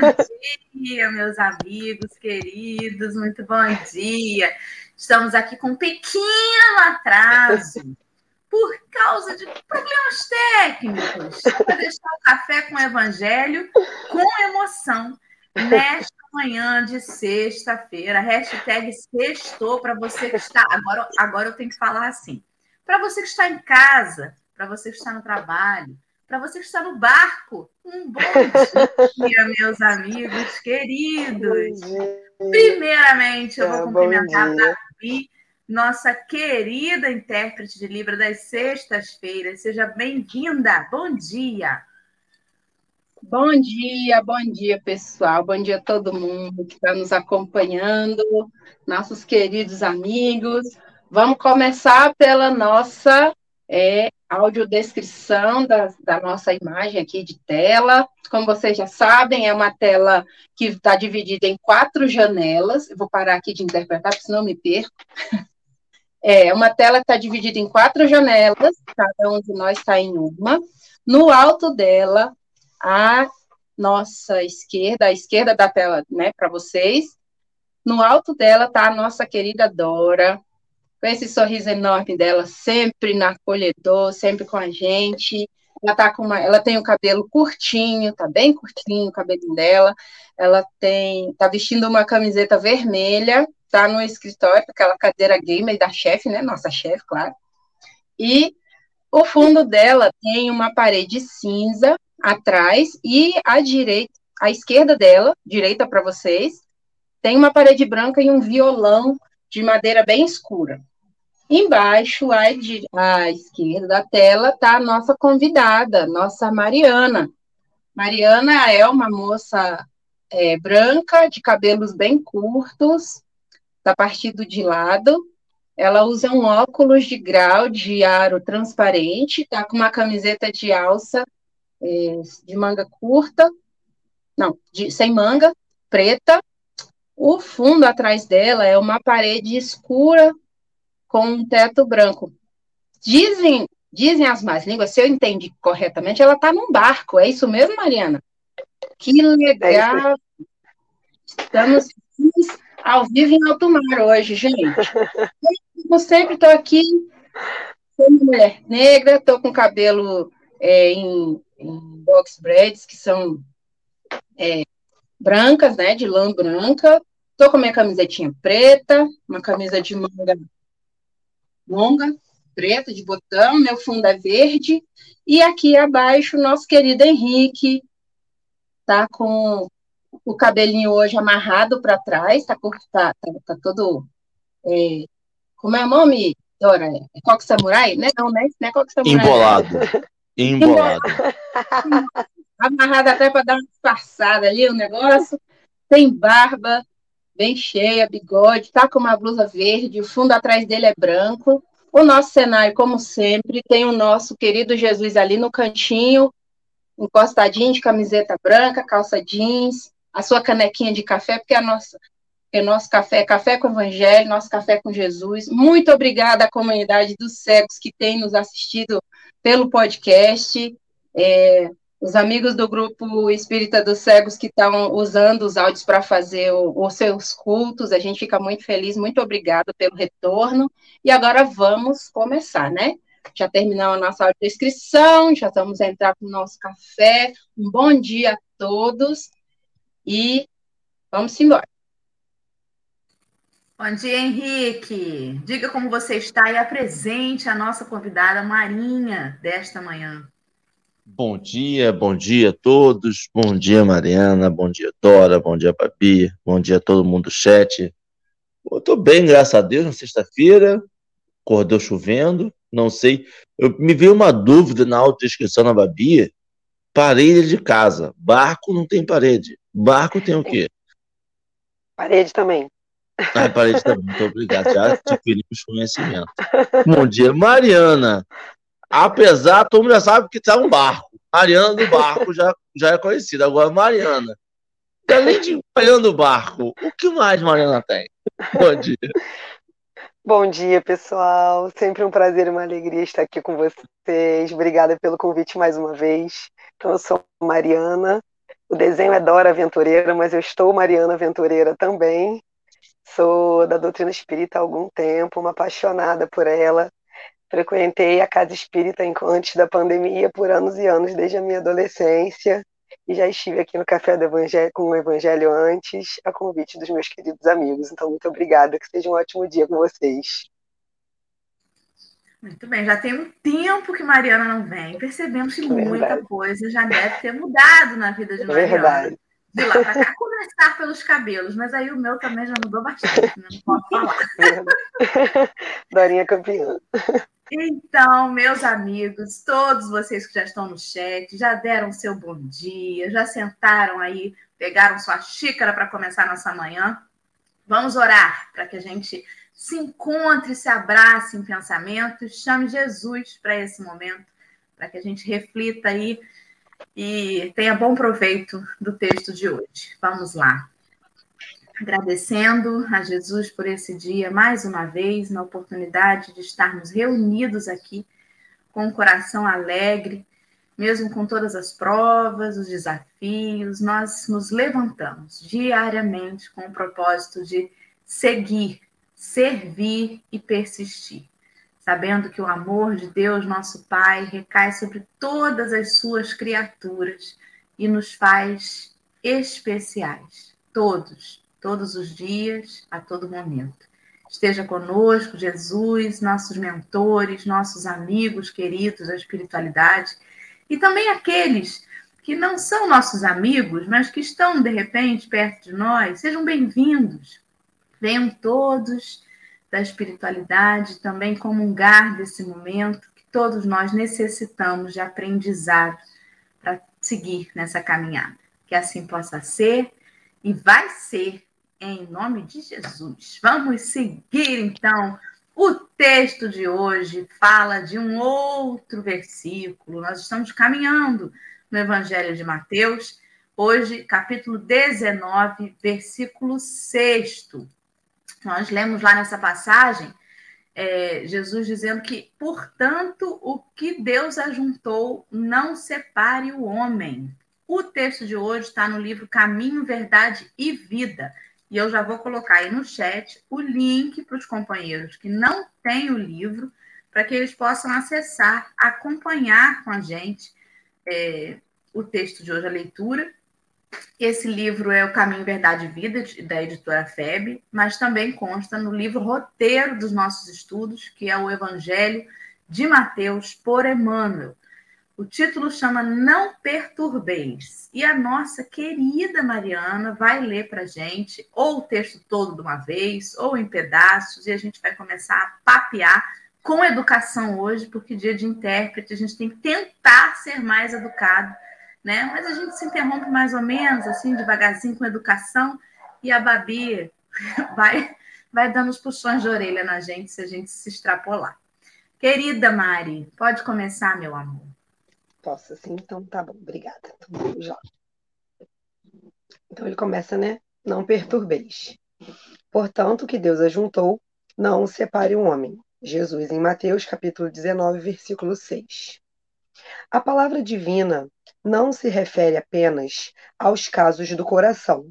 bom dia, meus amigos queridos, muito bom dia. Estamos aqui com um pequeno atraso por causa de problemas técnicos. Para deixar o café com o evangelho com emoção nesta manhã de sexta-feira. Hashtag sextou para você que está. Agora, agora eu tenho que falar assim. Para você que está em casa, para você que está no trabalho, para você que está no barco, um bom dia, meus amigos queridos. Primeiramente, eu vou é, cumprimentar a nossa querida intérprete de Libra das sextas-feiras. Seja bem-vinda. Bom dia. Bom dia, bom dia, pessoal. Bom dia a todo mundo que está nos acompanhando, nossos queridos amigos. Vamos começar pela nossa é, audiodescrição da, da nossa imagem aqui de tela. Como vocês já sabem, é uma tela que está dividida em quatro janelas. Eu vou parar aqui de interpretar, porque senão me perco. É uma tela que está dividida em quatro janelas, cada um de nós está em uma. No alto dela à nossa esquerda, à esquerda da tela, né, para vocês. No alto dela está a nossa querida Dora, com esse sorriso enorme dela, sempre na acolhedor, sempre com a gente. Ela tá com uma, ela tem o cabelo curtinho, tá bem curtinho o cabelinho dela. Ela tem, tá vestindo uma camiseta vermelha, tá no escritório, aquela cadeira gamer da chefe, né? Nossa chefe, claro. E o fundo dela tem uma parede cinza atrás e à direita, à esquerda dela, direita para vocês, tem uma parede branca e um violão de madeira bem escura. Embaixo, à, à esquerda da tela, está a nossa convidada, nossa Mariana. Mariana é uma moça é, branca, de cabelos bem curtos, está partido de lado. Ela usa um óculos de grau de aro transparente, está com uma camiseta de alça é, de manga curta, não, de, sem manga, preta. O fundo atrás dela é uma parede escura com um teto branco. Dizem, dizem as más línguas, se eu entendi corretamente, ela está num barco. É isso mesmo, Mariana? Que legal! Estamos ao vivo em alto mar hoje, gente. Eu sempre estou aqui, sou uma mulher negra, estou com cabelo é, em em box braids, que são é, brancas, né, de lã branca. Tô com minha camisetinha preta, uma camisa de manga longa, preta, de botão, meu fundo é verde. E aqui abaixo, nosso querido Henrique tá com o cabelinho hoje amarrado para trás, tá, tá, tá, tá todo. É, como é o nome, Dora? É coque samurai? Né? Não, né? Não é coque samurai. Embolado. Embolado. Amarrada até para dar uma disfarçada ali o negócio. Tem barba, bem cheia, bigode, tá com uma blusa verde, o fundo atrás dele é branco. O nosso cenário, como sempre, tem o nosso querido Jesus ali no cantinho, encostadinho de camiseta branca, calça jeans, a sua canequinha de café, porque a nossa, porque nosso café é café com evangelho, nosso café com Jesus. Muito obrigada à comunidade dos cegos que tem nos assistido pelo podcast, é, os amigos do grupo Espírita dos Cegos que estão usando os áudios para fazer o, os seus cultos, a gente fica muito feliz, muito obrigado pelo retorno, e agora vamos começar, né? Já terminamos a nossa audiodescrição, já estamos a entrar para o nosso café, um bom dia a todos, e vamos embora. Bom dia, Henrique. Diga como você está e apresente a nossa convidada Marinha desta manhã. Bom dia, bom dia a todos. Bom dia, Mariana. Bom dia, Dora. Bom dia, Babi. Bom dia a todo mundo do chat. Eu estou bem, graças a Deus, na sexta-feira. Acordou chovendo. Não sei. Eu, me veio uma dúvida na autodescrição na Babi. Parede de casa. Barco não tem parede. Barco tem o quê? Parede também. Ah, parede também, muito obrigado. Já adquiri os conhecimentos. Bom dia, Mariana. Apesar, todo mundo já sabe que está um barco. Mariana do barco já, já é conhecida. Agora, Mariana. Além de Mariana do barco, o que mais Mariana tem? Bom dia. Bom dia, pessoal. Sempre um prazer e uma alegria estar aqui com vocês. Obrigada pelo convite mais uma vez. Então, eu sou Mariana. O desenho é Dora Aventureira, mas eu estou Mariana Aventureira também. Sou da doutrina espírita há algum tempo, uma apaixonada por ela. Frequentei a casa espírita antes da pandemia por anos e anos, desde a minha adolescência. E já estive aqui no Café do Evangelho, com o Evangelho antes, a convite dos meus queridos amigos. Então, muito obrigada. Que seja um ótimo dia com vocês. Muito bem, já tem um tempo que Mariana não vem. Percebemos que muita coisa já deve ter mudado na vida de Mariana. Verdade. De lá para cá, começar pelos cabelos, mas aí o meu também já mudou bastante, né? não posso falar. Dorinha campeã. Então, meus amigos, todos vocês que já estão no chat, já deram seu bom dia, já sentaram aí, pegaram sua xícara para começar nossa manhã. Vamos orar para que a gente se encontre, se abrace em pensamentos, chame Jesus para esse momento, para que a gente reflita aí e tenha bom proveito do texto de hoje. Vamos lá. Agradecendo a Jesus por esse dia, mais uma vez, na oportunidade de estarmos reunidos aqui com o coração alegre, mesmo com todas as provas, os desafios, nós nos levantamos diariamente com o propósito de seguir, servir e persistir, sabendo que o amor de Deus, nosso Pai, recai sobre todas as suas criaturas e nos faz especiais, todos todos os dias, a todo momento. Esteja conosco, Jesus, nossos mentores, nossos amigos queridos da espiritualidade e também aqueles que não são nossos amigos, mas que estão de repente perto de nós. Sejam bem-vindos. Venham todos da espiritualidade também comungar desse momento que todos nós necessitamos de aprendizado para seguir nessa caminhada. Que assim possa ser e vai ser em nome de Jesus. Vamos seguir então. O texto de hoje fala de um outro versículo. Nós estamos caminhando no Evangelho de Mateus, hoje, capítulo 19, versículo 6. Nós lemos lá nessa passagem é, Jesus dizendo que, portanto, o que Deus ajuntou, não separe o homem. O texto de hoje está no livro Caminho, Verdade e Vida e eu já vou colocar aí no chat o link para os companheiros que não têm o livro, para que eles possam acessar, acompanhar com a gente é, o texto de hoje, a leitura. Esse livro é O Caminho, Verdade e Vida, da editora FEB, mas também consta no livro roteiro dos nossos estudos, que é o Evangelho de Mateus por Emmanuel. O título chama Não Perturbeis. E a nossa querida Mariana vai ler para gente, ou o texto todo de uma vez, ou em pedaços, e a gente vai começar a papear com educação hoje, porque dia de intérprete a gente tem que tentar ser mais educado, né? Mas a gente se interrompe mais ou menos, assim, devagarzinho com educação, e a Babi vai, vai dando os puxões de orelha na gente se a gente se extrapolar. Querida Mari, pode começar, meu amor. Posso, sim? Então tá bom, obrigada. Então, já. então ele começa, né? Não perturbeis. Portanto, que Deus ajuntou, não separe o homem. Jesus, em Mateus capítulo 19, versículo 6. A palavra divina não se refere apenas aos casos do coração.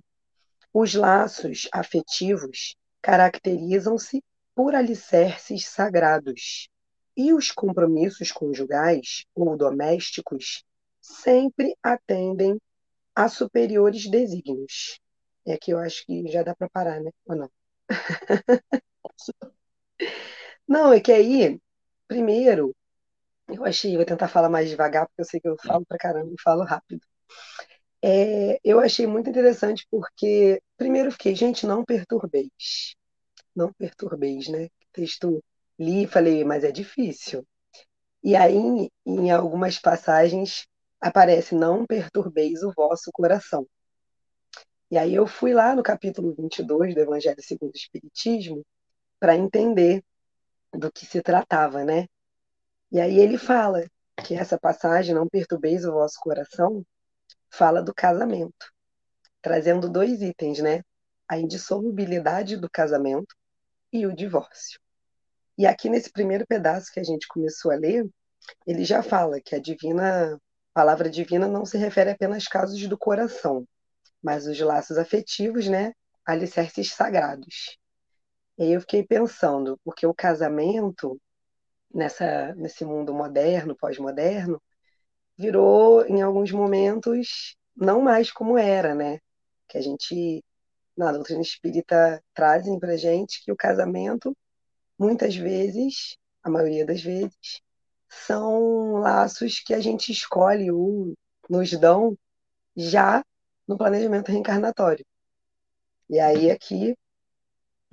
Os laços afetivos caracterizam-se por alicerces sagrados, e os compromissos conjugais ou domésticos sempre atendem a superiores desígnios. É que eu acho que já dá para parar, né? Ou não? não, é que aí, primeiro, eu achei, vou tentar falar mais devagar, porque eu sei que eu falo para caramba e falo rápido. É, eu achei muito interessante porque, primeiro, fiquei, gente, não perturbeis. Não perturbeis, né? Texto li e falei, mas é difícil. E aí, em algumas passagens, aparece: Não perturbeis o vosso coração. E aí eu fui lá no capítulo 22 do Evangelho segundo o Espiritismo para entender do que se tratava, né? E aí ele fala que essa passagem, Não perturbeis o vosso coração, fala do casamento, trazendo dois itens, né? A indissolubilidade do casamento e o divórcio. E aqui nesse primeiro pedaço que a gente começou a ler, ele já fala que a divina, a palavra divina não se refere apenas casos do coração, mas os laços afetivos, né, alicerces sagrados. E aí eu fiquei pensando, porque o casamento nessa nesse mundo moderno, pós-moderno, virou em alguns momentos não mais como era, né? Que a gente na doutrina espírita trazem para gente que o casamento muitas vezes, a maioria das vezes, são laços que a gente escolhe ou nos dão já no planejamento reencarnatório. E aí aqui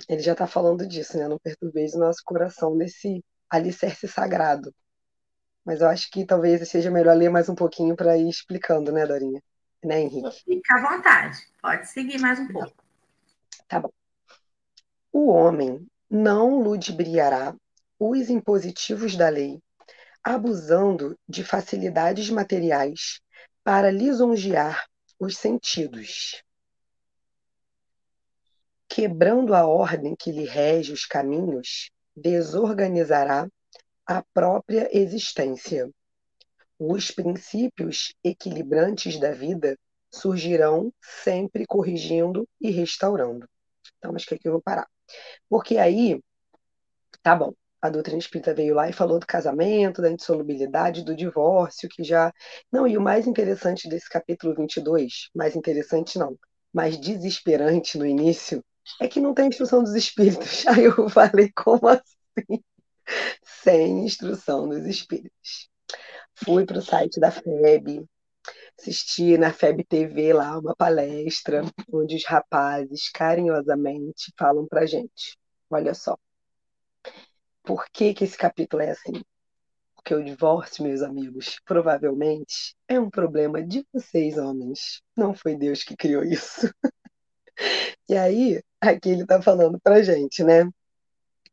ele já está falando disso, né? Não perturbeis o nosso coração nesse alicerce sagrado. Mas eu acho que talvez seja melhor ler mais um pouquinho para ir explicando, né, Dorinha? Né, Henrique? Fica à vontade, pode seguir mais um pouco. Tá bom. O homem não ludibriará os impositivos da lei, abusando de facilidades materiais para lisonjear os sentidos, quebrando a ordem que lhe rege os caminhos, desorganizará a própria existência. Os princípios equilibrantes da vida surgirão sempre corrigindo e restaurando. Então, acho que aqui eu vou parar. Porque aí, tá bom, a doutrina espírita veio lá e falou do casamento, da indissolubilidade, do divórcio, que já. Não, e o mais interessante desse capítulo 22, mais interessante não, mais desesperante no início, é que não tem instrução dos espíritos. Aí eu falei, como assim? Sem instrução dos espíritos. Fui para o site da FEB, assisti na FEB TV lá uma palestra, onde os rapazes carinhosamente falam para gente. Olha só, por que, que esse capítulo é assim? Porque o divórcio, meus amigos, provavelmente é um problema de vocês, homens. Não foi Deus que criou isso. e aí, aqui ele está falando para gente, né?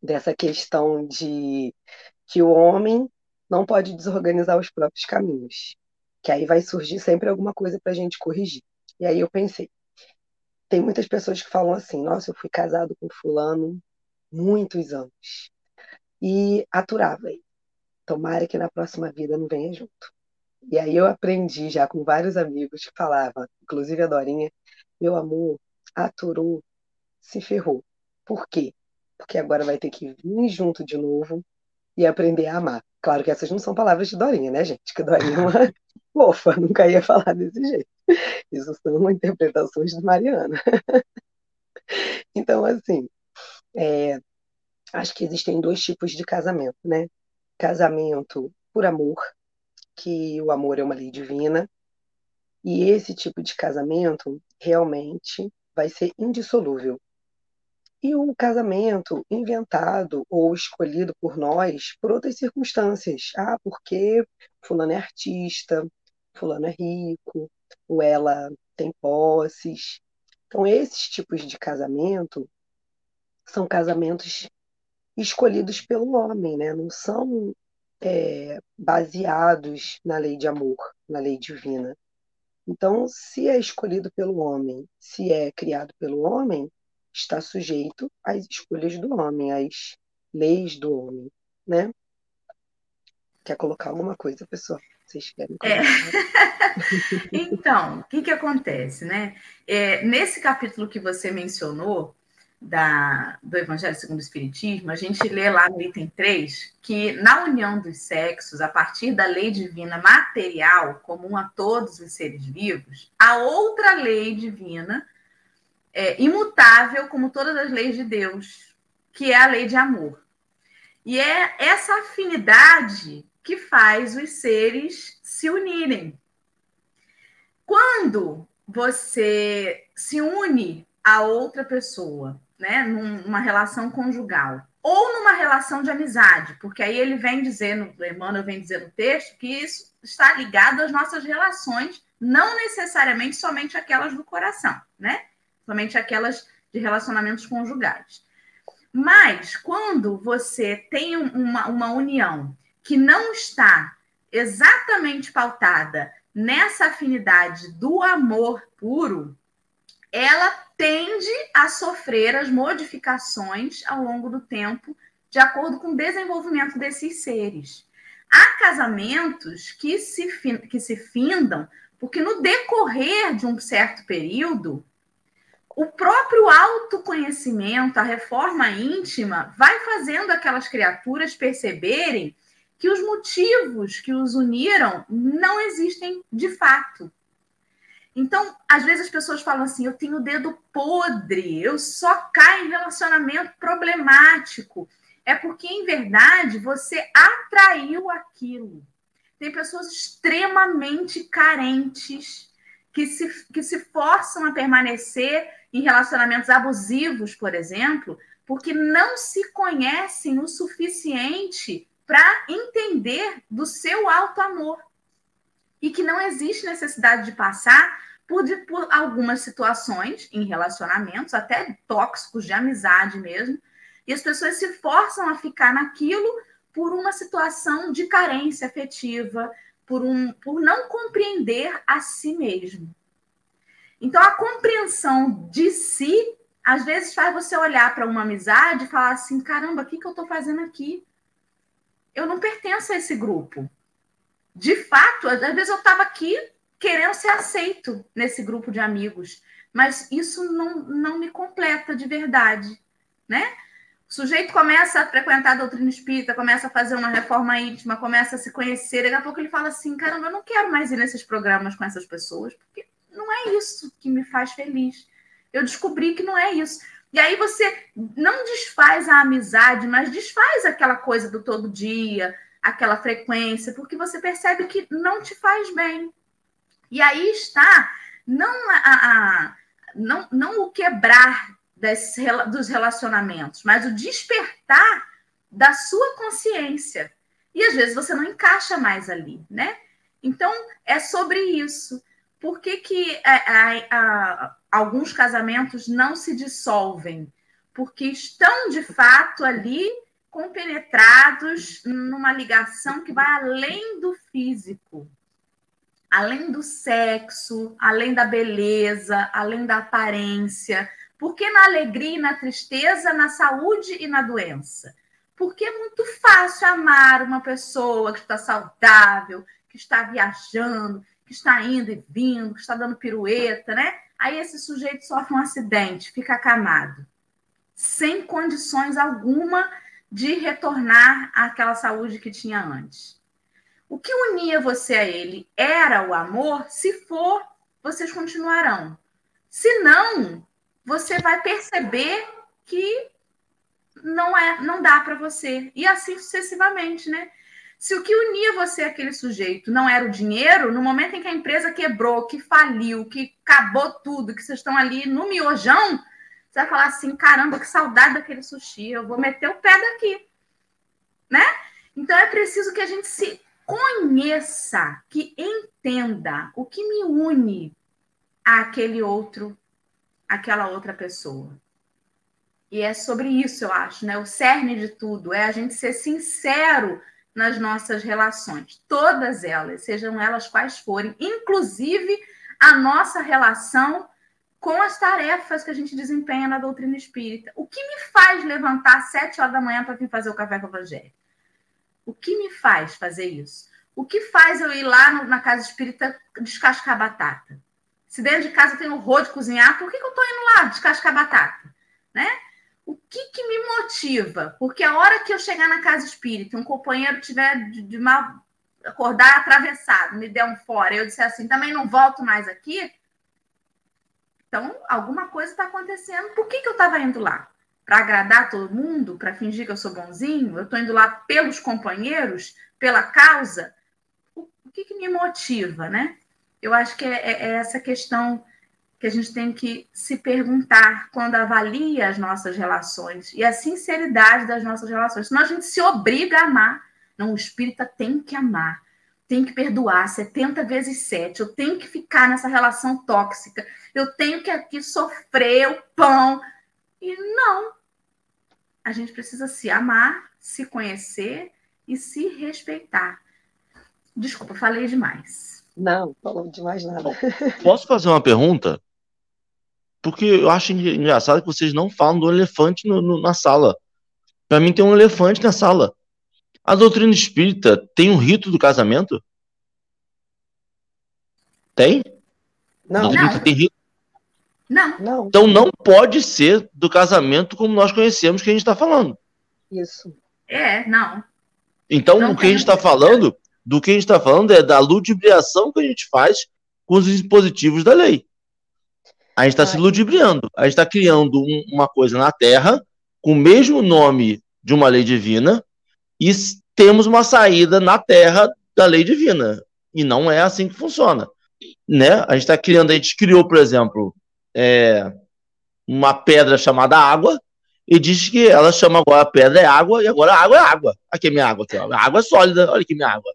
Dessa questão de que o homem não pode desorganizar os próprios caminhos. Que aí vai surgir sempre alguma coisa para a gente corrigir. E aí eu pensei, tem muitas pessoas que falam assim, nossa, eu fui casado com fulano muitos anos e aturava ele. Tomara que na próxima vida não venha junto. E aí eu aprendi já com vários amigos que falavam, inclusive a Dorinha, meu amor, aturou, se ferrou. Por quê? Porque agora vai ter que vir junto de novo e aprender a amar. Claro que essas não são palavras de Dorinha, né, gente? Que Dorinha é uma fofa, nunca ia falar desse jeito. Isso são interpretações de Mariana. Então, assim, é, acho que existem dois tipos de casamento, né? Casamento por amor, que o amor é uma lei divina, e esse tipo de casamento realmente vai ser indissolúvel. E o casamento inventado ou escolhido por nós por outras circunstâncias. Ah, porque fulano é artista, fulano é rico, ou ela tem posses. Então, esses tipos de casamento são casamentos escolhidos pelo homem, né? não são é, baseados na lei de amor, na lei divina. Então, se é escolhido pelo homem, se é criado pelo homem, está sujeito às escolhas do homem, às leis do homem, né? Quer colocar alguma coisa, pessoal? Vocês querem? É. então, o que, que acontece, né? É, nesse capítulo que você mencionou, da, do Evangelho segundo o Espiritismo, a gente lê lá no item 3 que na união dos sexos, a partir da lei divina material, comum a todos os seres vivos, há outra lei divina, é, imutável como todas as leis de Deus, que é a lei de amor. E é essa afinidade que faz os seres se unirem. Quando você se une a outra pessoa né, numa relação conjugal ou numa relação de amizade, porque aí ele vem dizendo, Emmanuel vem dizer no texto que isso está ligado às nossas relações, não necessariamente somente aquelas do coração, né? Somente aquelas de relacionamentos conjugais. Mas quando você tem uma, uma união que não está exatamente pautada nessa afinidade do amor puro, ela tende a sofrer as modificações ao longo do tempo de acordo com o desenvolvimento desses seres. Há casamentos que se, que se findam porque no decorrer de um certo período, o próprio autoconhecimento, a reforma íntima, vai fazendo aquelas criaturas perceberem que os motivos que os uniram não existem de fato. Então, às vezes as pessoas falam assim: eu tenho o dedo podre, eu só caio em relacionamento problemático. É porque, em verdade, você atraiu aquilo. Tem pessoas extremamente carentes que se, que se forçam a permanecer em relacionamentos abusivos, por exemplo, porque não se conhecem o suficiente para entender do seu alto amor e que não existe necessidade de passar por, por algumas situações em relacionamentos, até tóxicos de amizade mesmo, e as pessoas se forçam a ficar naquilo por uma situação de carência afetiva, por, um, por não compreender a si mesmo. Então, a compreensão de si, às vezes, faz você olhar para uma amizade e falar assim: caramba, o que, que eu estou fazendo aqui? Eu não pertenço a esse grupo de fato, às vezes eu estava aqui querendo ser aceito nesse grupo de amigos, mas isso não, não me completa de verdade, né? O sujeito começa a frequentar a doutrina espírita, começa a fazer uma reforma íntima, começa a se conhecer, daqui a pouco ele fala assim: caramba, eu não quero mais ir nesses programas com essas pessoas, porque não é isso que me faz feliz. Eu descobri que não é isso. E aí você não desfaz a amizade, mas desfaz aquela coisa do todo dia, aquela frequência, porque você percebe que não te faz bem. E aí está não, a, a não, não o quebrar desse, dos relacionamentos, mas o despertar da sua consciência. E às vezes você não encaixa mais ali, né? Então é sobre isso. Por que, que a, alguns casamentos não se dissolvem? Porque estão de fato ali compenetrados numa ligação que vai além do físico, além do sexo, além da beleza, além da aparência. Porque na alegria e na tristeza, na saúde e na doença? Porque é muito fácil amar uma pessoa que está saudável, que está viajando, que está indo e vindo, que está dando pirueta, né? Aí esse sujeito sofre um acidente, fica acamado, sem condições alguma de retornar àquela saúde que tinha antes. O que unia você a ele era o amor? Se for, vocês continuarão. Se não, você vai perceber que não é, não dá para você. E assim sucessivamente, né? Se o que unia você àquele sujeito não era o dinheiro, no momento em que a empresa quebrou, que faliu, que acabou tudo, que vocês estão ali no miojão, você vai falar assim: caramba, que saudade daquele sushi, eu vou meter o pé daqui. Né? Então é preciso que a gente se conheça, que entenda o que me une àquele outro, àquela outra pessoa. E é sobre isso, eu acho, né? O cerne de tudo é a gente ser sincero nas nossas relações, todas elas, sejam elas quais forem, inclusive a nossa relação com as tarefas que a gente desempenha na doutrina espírita. O que me faz levantar às sete horas da manhã para vir fazer o café com o evangelho? O que me faz fazer isso? O que faz eu ir lá no, na casa espírita descascar batata? Se dentro de casa eu tenho horror de cozinhar, por que, que eu estou indo lá descascar batata? Né? O que, que me motiva? Porque a hora que eu chegar na casa espírita, um companheiro tiver de, de mal acordar atravessado, me der um fora, eu disser assim, também não volto mais aqui, então, alguma coisa está acontecendo. Por que, que eu estava indo lá? Para agradar todo mundo? Para fingir que eu sou bonzinho? Eu estou indo lá pelos companheiros? Pela causa? O, o que, que me motiva, né? Eu acho que é, é, é essa questão que a gente tem que se perguntar quando avalia as nossas relações e a sinceridade das nossas relações. Senão a gente se obriga a amar. Não, o espírita tem que amar tenho que perdoar 70 vezes 7, eu tenho que ficar nessa relação tóxica, eu tenho que aqui sofrer o pão. E não. A gente precisa se amar, se conhecer e se respeitar. Desculpa, falei demais. Não, falou demais nada. Posso fazer uma pergunta? Porque eu acho engraçado que vocês não falam do elefante no, no, na sala. Para mim tem um elefante na sala. A doutrina espírita tem um rito do casamento? Tem? Não. Não. Tem rito. Não. Não, Então não pode ser do casamento como nós conhecemos que a gente está falando. isso. É, não. Então Não o que a gente está falando, do que a gente está falando é da ludibriação que a gente faz com os dispositivos da lei. A gente está se ludibriando. A gente está criando um- uma coisa na Terra com o mesmo nome de uma lei divina e temos uma saída na Terra da lei divina. E não é assim que funciona. Né? A gente está criando, a gente criou, por exemplo, é, uma pedra chamada água e diz que ela chama agora a pedra é água e agora a água é água. Aqui é minha água, aqui, a água é sólida, olha aqui minha água.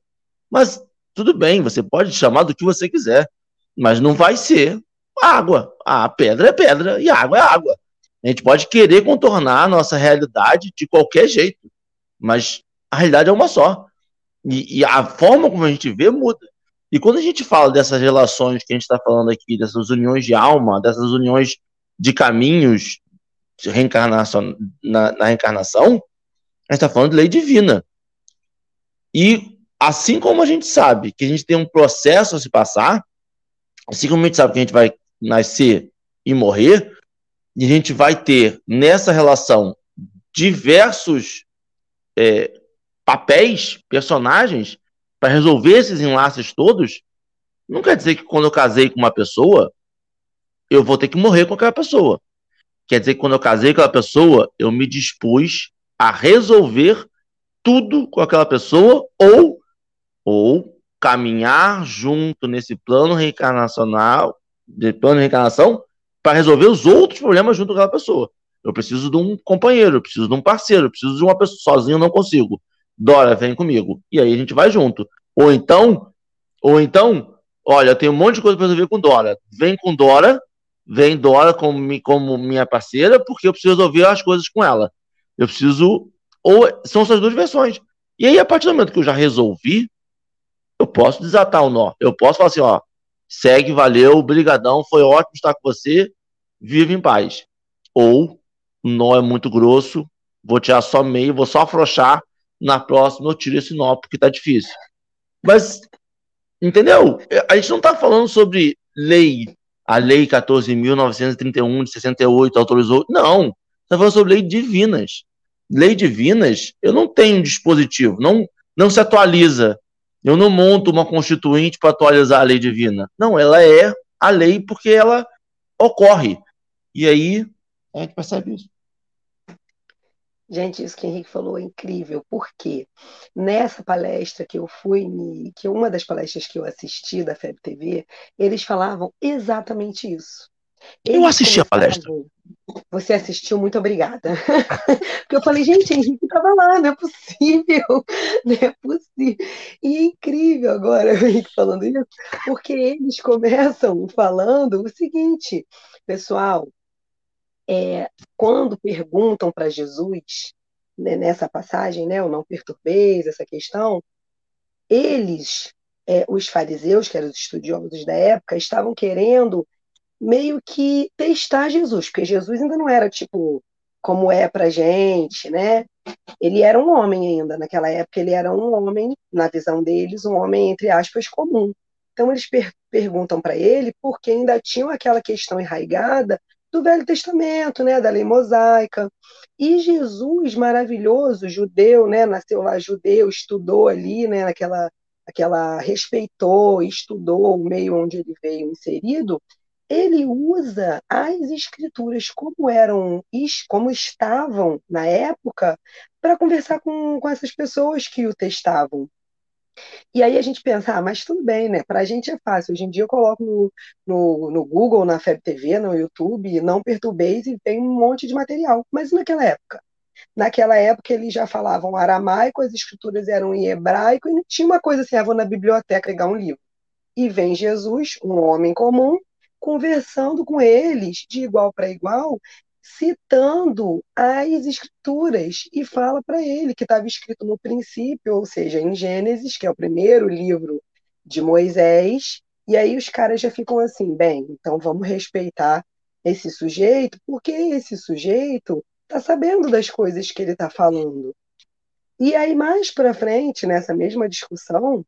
Mas tudo bem, você pode chamar do que você quiser, mas não vai ser água. A pedra é pedra e água é água. A gente pode querer contornar a nossa realidade de qualquer jeito, mas a realidade é uma só. E, e a forma como a gente vê muda. E quando a gente fala dessas relações que a gente está falando aqui, dessas uniões de alma, dessas uniões de caminhos de reencarnação, na, na reencarnação, a gente está falando de lei divina. E assim como a gente sabe que a gente tem um processo a se passar, assim como a gente sabe que a gente vai nascer e morrer, e a gente vai ter nessa relação diversos é, papéis, personagens, para resolver esses enlaces todos, não quer dizer que quando eu casei com uma pessoa, eu vou ter que morrer com aquela pessoa. Quer dizer que quando eu casei com aquela pessoa, eu me dispus a resolver tudo com aquela pessoa ou ou caminhar junto nesse plano reencarnacional, de plano de reencarnação, para resolver os outros problemas junto com aquela pessoa. Eu preciso de um companheiro, eu preciso de um parceiro, eu preciso de uma pessoa sozinho, eu não consigo. Dora, vem comigo. E aí a gente vai junto. Ou então, ou então, olha, eu tenho um monte de coisa para resolver com Dora. Vem com Dora, vem Dora como, como minha parceira, porque eu preciso resolver as coisas com ela. Eu preciso. Ou são essas duas versões. E aí, a partir do momento que eu já resolvi, eu posso desatar o nó. Eu posso falar assim, ó, segue, valeu, brigadão, foi ótimo estar com você, vive em paz. Ou o nó é muito grosso, vou tirar só meio, vou só afrouxar, na próxima eu tiro esse nó porque tá difícil. Mas, entendeu? A gente não tá falando sobre lei, a lei 14.931 de 68 autorizou, não. Tá falando sobre lei divinas. Lei divinas, eu não tenho dispositivo, não, não se atualiza. Eu não monto uma constituinte para atualizar a lei divina. Não, ela é a lei porque ela ocorre. E aí, a gente percebe isso. Gente, isso que o Henrique falou é incrível, porque nessa palestra que eu fui, que uma das palestras que eu assisti da FEB TV, eles falavam exatamente isso. Eu Eles assisti a palestra. Você assistiu, muito obrigada. Porque eu falei, gente, Henrique estava lá, não é possível, não é possível. E é incrível agora o Henrique falando isso, porque eles começam falando o seguinte, pessoal, é, quando perguntam para Jesus, né, nessa passagem, né, o não perturbeis, essa questão, eles, é, os fariseus, que eram os estudiosos da época, estavam querendo meio que testar Jesus, porque Jesus ainda não era tipo como é pra gente, né? Ele era um homem ainda, naquela época ele era um homem, na visão deles, um homem entre aspas comum. Então eles per perguntam para ele porque ainda tinham aquela questão enraigada do Velho Testamento, né, da lei mosaica. E Jesus, maravilhoso, judeu, né, nasceu lá judeu, estudou ali, né, naquela aquela respeitou, estudou o meio onde ele veio inserido, ele usa as escrituras como eram, como estavam na época, para conversar com, com essas pessoas que o testavam. E aí a gente pensa, ah, mas tudo bem, né? Para a gente é fácil. Hoje em dia eu coloco no, no, no Google, na FEB TV, no YouTube, não perturbeis e tem um monte de material. Mas naquela época? Naquela época eles já falavam aramaico, as escrituras eram em hebraico, e não tinha uma coisa assim, ah, vou na biblioteca pegar um livro. E vem Jesus, um homem comum, conversando com eles de igual para igual, citando as escrituras e fala para ele que estava escrito no princípio, ou seja, em Gênesis, que é o primeiro livro de Moisés, e aí os caras já ficam assim, bem, então vamos respeitar esse sujeito, porque esse sujeito está sabendo das coisas que ele está falando. E aí, mais para frente, nessa mesma discussão,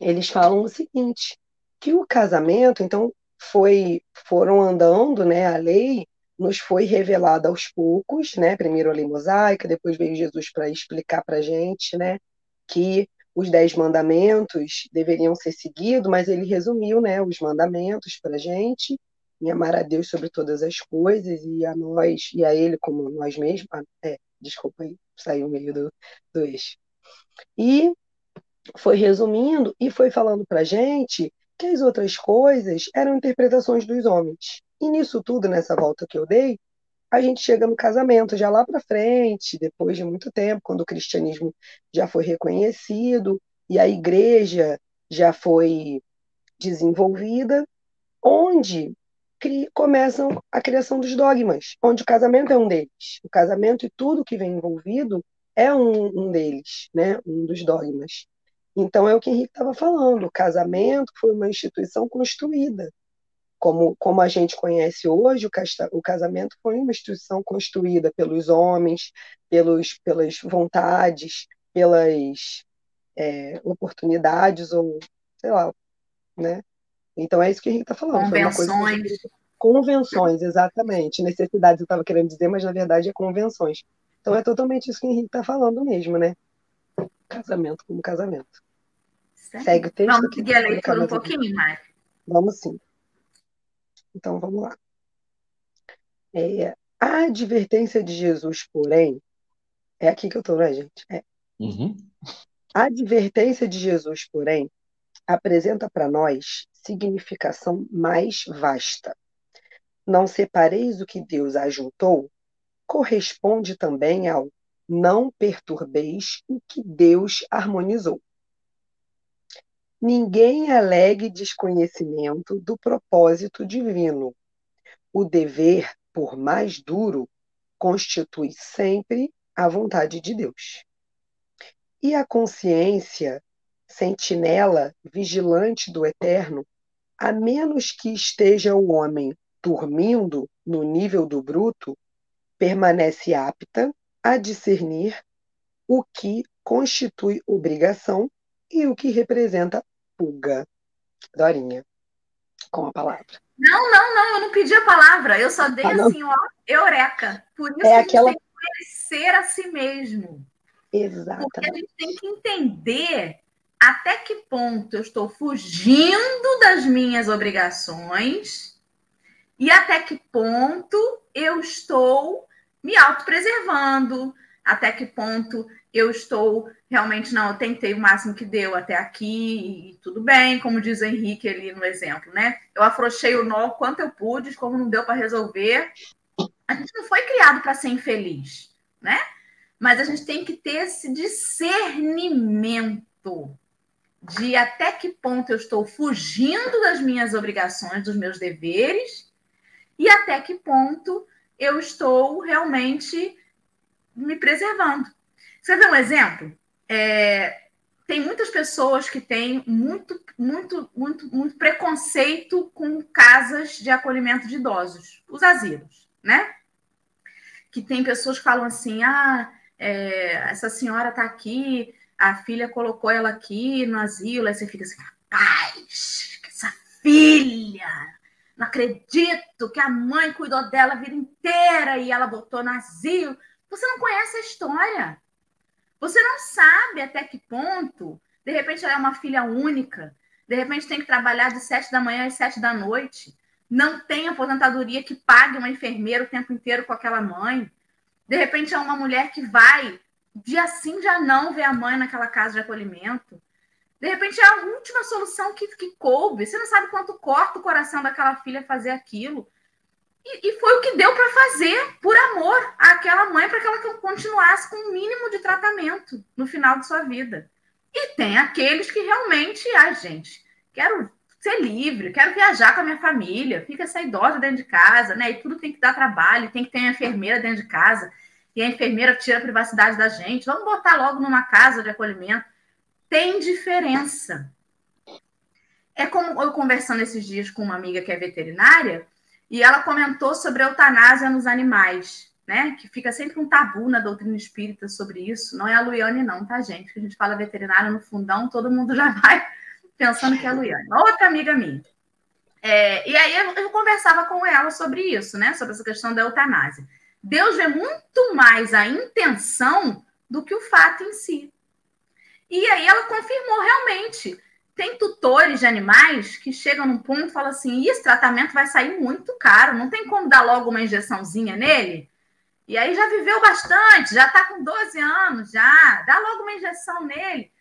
eles falam o seguinte: que o casamento, então, foi foram andando, né? A lei nos foi revelada aos poucos, né? Primeiro a lei mosaica, depois veio Jesus para explicar para a gente, né? Que os dez mandamentos deveriam ser seguidos, mas ele resumiu, né? Os mandamentos para a gente e amar a Deus sobre todas as coisas e a nós e a Ele como nós mesmos. Ah, é, desculpa aí, saiu meio do, do eixo. E foi resumindo e foi falando para gente que as outras coisas eram interpretações dos homens. E nisso tudo, nessa volta que eu dei, a gente chega no casamento, já lá para frente, depois de muito tempo, quando o cristianismo já foi reconhecido e a igreja já foi desenvolvida, onde começam a criação dos dogmas, onde o casamento é um deles. O casamento e tudo que vem envolvido é um, um deles, né? um dos dogmas. Então, é o que Henrique estava falando: o casamento foi uma instituição construída. Como, como a gente conhece hoje, o, casta, o casamento foi uma instituição construída pelos homens, pelos, pelas vontades, pelas é, oportunidades, ou sei lá, né? Então é isso que a gente está falando. Convenções. Convenções, exatamente. Necessidades eu estava querendo dizer, mas na verdade é convenções. Então é totalmente isso que o Henrique está falando mesmo, né? Casamento como casamento. Certo. Segue o texto. Vamos seguir a leitura um pouquinho, Mari? Vamos sim. Então vamos lá. É, a advertência de Jesus, porém, é aqui que eu estou, né, gente? É. Uhum. A advertência de Jesus, porém, apresenta para nós significação mais vasta. Não separeis o que Deus ajuntou, corresponde também ao não perturbeis o que Deus harmonizou. Ninguém alegue desconhecimento do propósito divino. O dever, por mais duro, constitui sempre a vontade de Deus. E a consciência, sentinela vigilante do eterno, a menos que esteja o homem dormindo no nível do bruto, permanece apta a discernir o que constitui obrigação e o que representa fuga. Dorinha, com a palavra. Não, não, não, eu não pedi a palavra, eu só dei ah, assim, ó, eureka. Por isso é aquela... a gente tem que conhecer a si mesmo. Exatamente. Porque a gente tem que entender até que ponto eu estou fugindo das minhas obrigações e até que ponto eu estou me autopreservando, até que ponto eu estou realmente, não, eu tentei o máximo que deu até aqui e tudo bem, como diz o Henrique ali no exemplo, né? Eu afrouxei o nó quanto eu pude, como não deu para resolver. A gente não foi criado para ser infeliz, né? Mas a gente tem que ter esse discernimento de até que ponto eu estou fugindo das minhas obrigações, dos meus deveres, e até que ponto eu estou realmente me preservando. Você vê um exemplo? É, tem muitas pessoas que têm muito, muito, muito, muito preconceito com casas de acolhimento de idosos, os asilos, né? Que tem pessoas que falam assim: ah, é, essa senhora está aqui, a filha colocou ela aqui no asilo, aí você fica assim, rapaz, essa filha, não acredito que a mãe cuidou dela a vida inteira e ela botou no asilo. Você não conhece a história. Você não sabe até que ponto, de repente, ela é uma filha única, de repente tem que trabalhar de sete da manhã às sete da noite, não tem aposentadoria que pague uma enfermeira o tempo inteiro com aquela mãe. De repente é uma mulher que vai, dia sim, já não, ver a mãe naquela casa de acolhimento. De repente é a última solução que, que coube. Você não sabe quanto corta o coração daquela filha fazer aquilo. E, e foi o que deu para fazer, por amor àquela mãe, para que ela continuasse com o um mínimo de tratamento no final de sua vida. E tem aqueles que realmente, ai, gente, quero ser livre, quero viajar com a minha família, fica essa idosa dentro de casa, né? E tudo tem que dar trabalho, tem que ter uma enfermeira dentro de casa, e a enfermeira tira a privacidade da gente. Vamos botar logo numa casa de acolhimento. Tem diferença. É como eu conversando esses dias com uma amiga que é veterinária, e ela comentou sobre a eutanásia nos animais. né? Que fica sempre um tabu na doutrina espírita sobre isso. Não é a Luiane, não, tá, gente? Que a gente fala veterinária no fundão, todo mundo já vai pensando que é a Luiane. Outra amiga minha. É, e aí eu, eu, conversava com ela sobre isso, né? Sobre essa questão da eutanásia. Deus vê muito mais a intenção do que o fato em si. E aí ela confirmou realmente. Tem tutores de animais que chegam num ponto e falam assim: esse tratamento vai sair muito caro, não tem como dar logo uma injeçãozinha nele? E aí já viveu bastante, já está com 12 anos, já, dá logo uma injeção nele.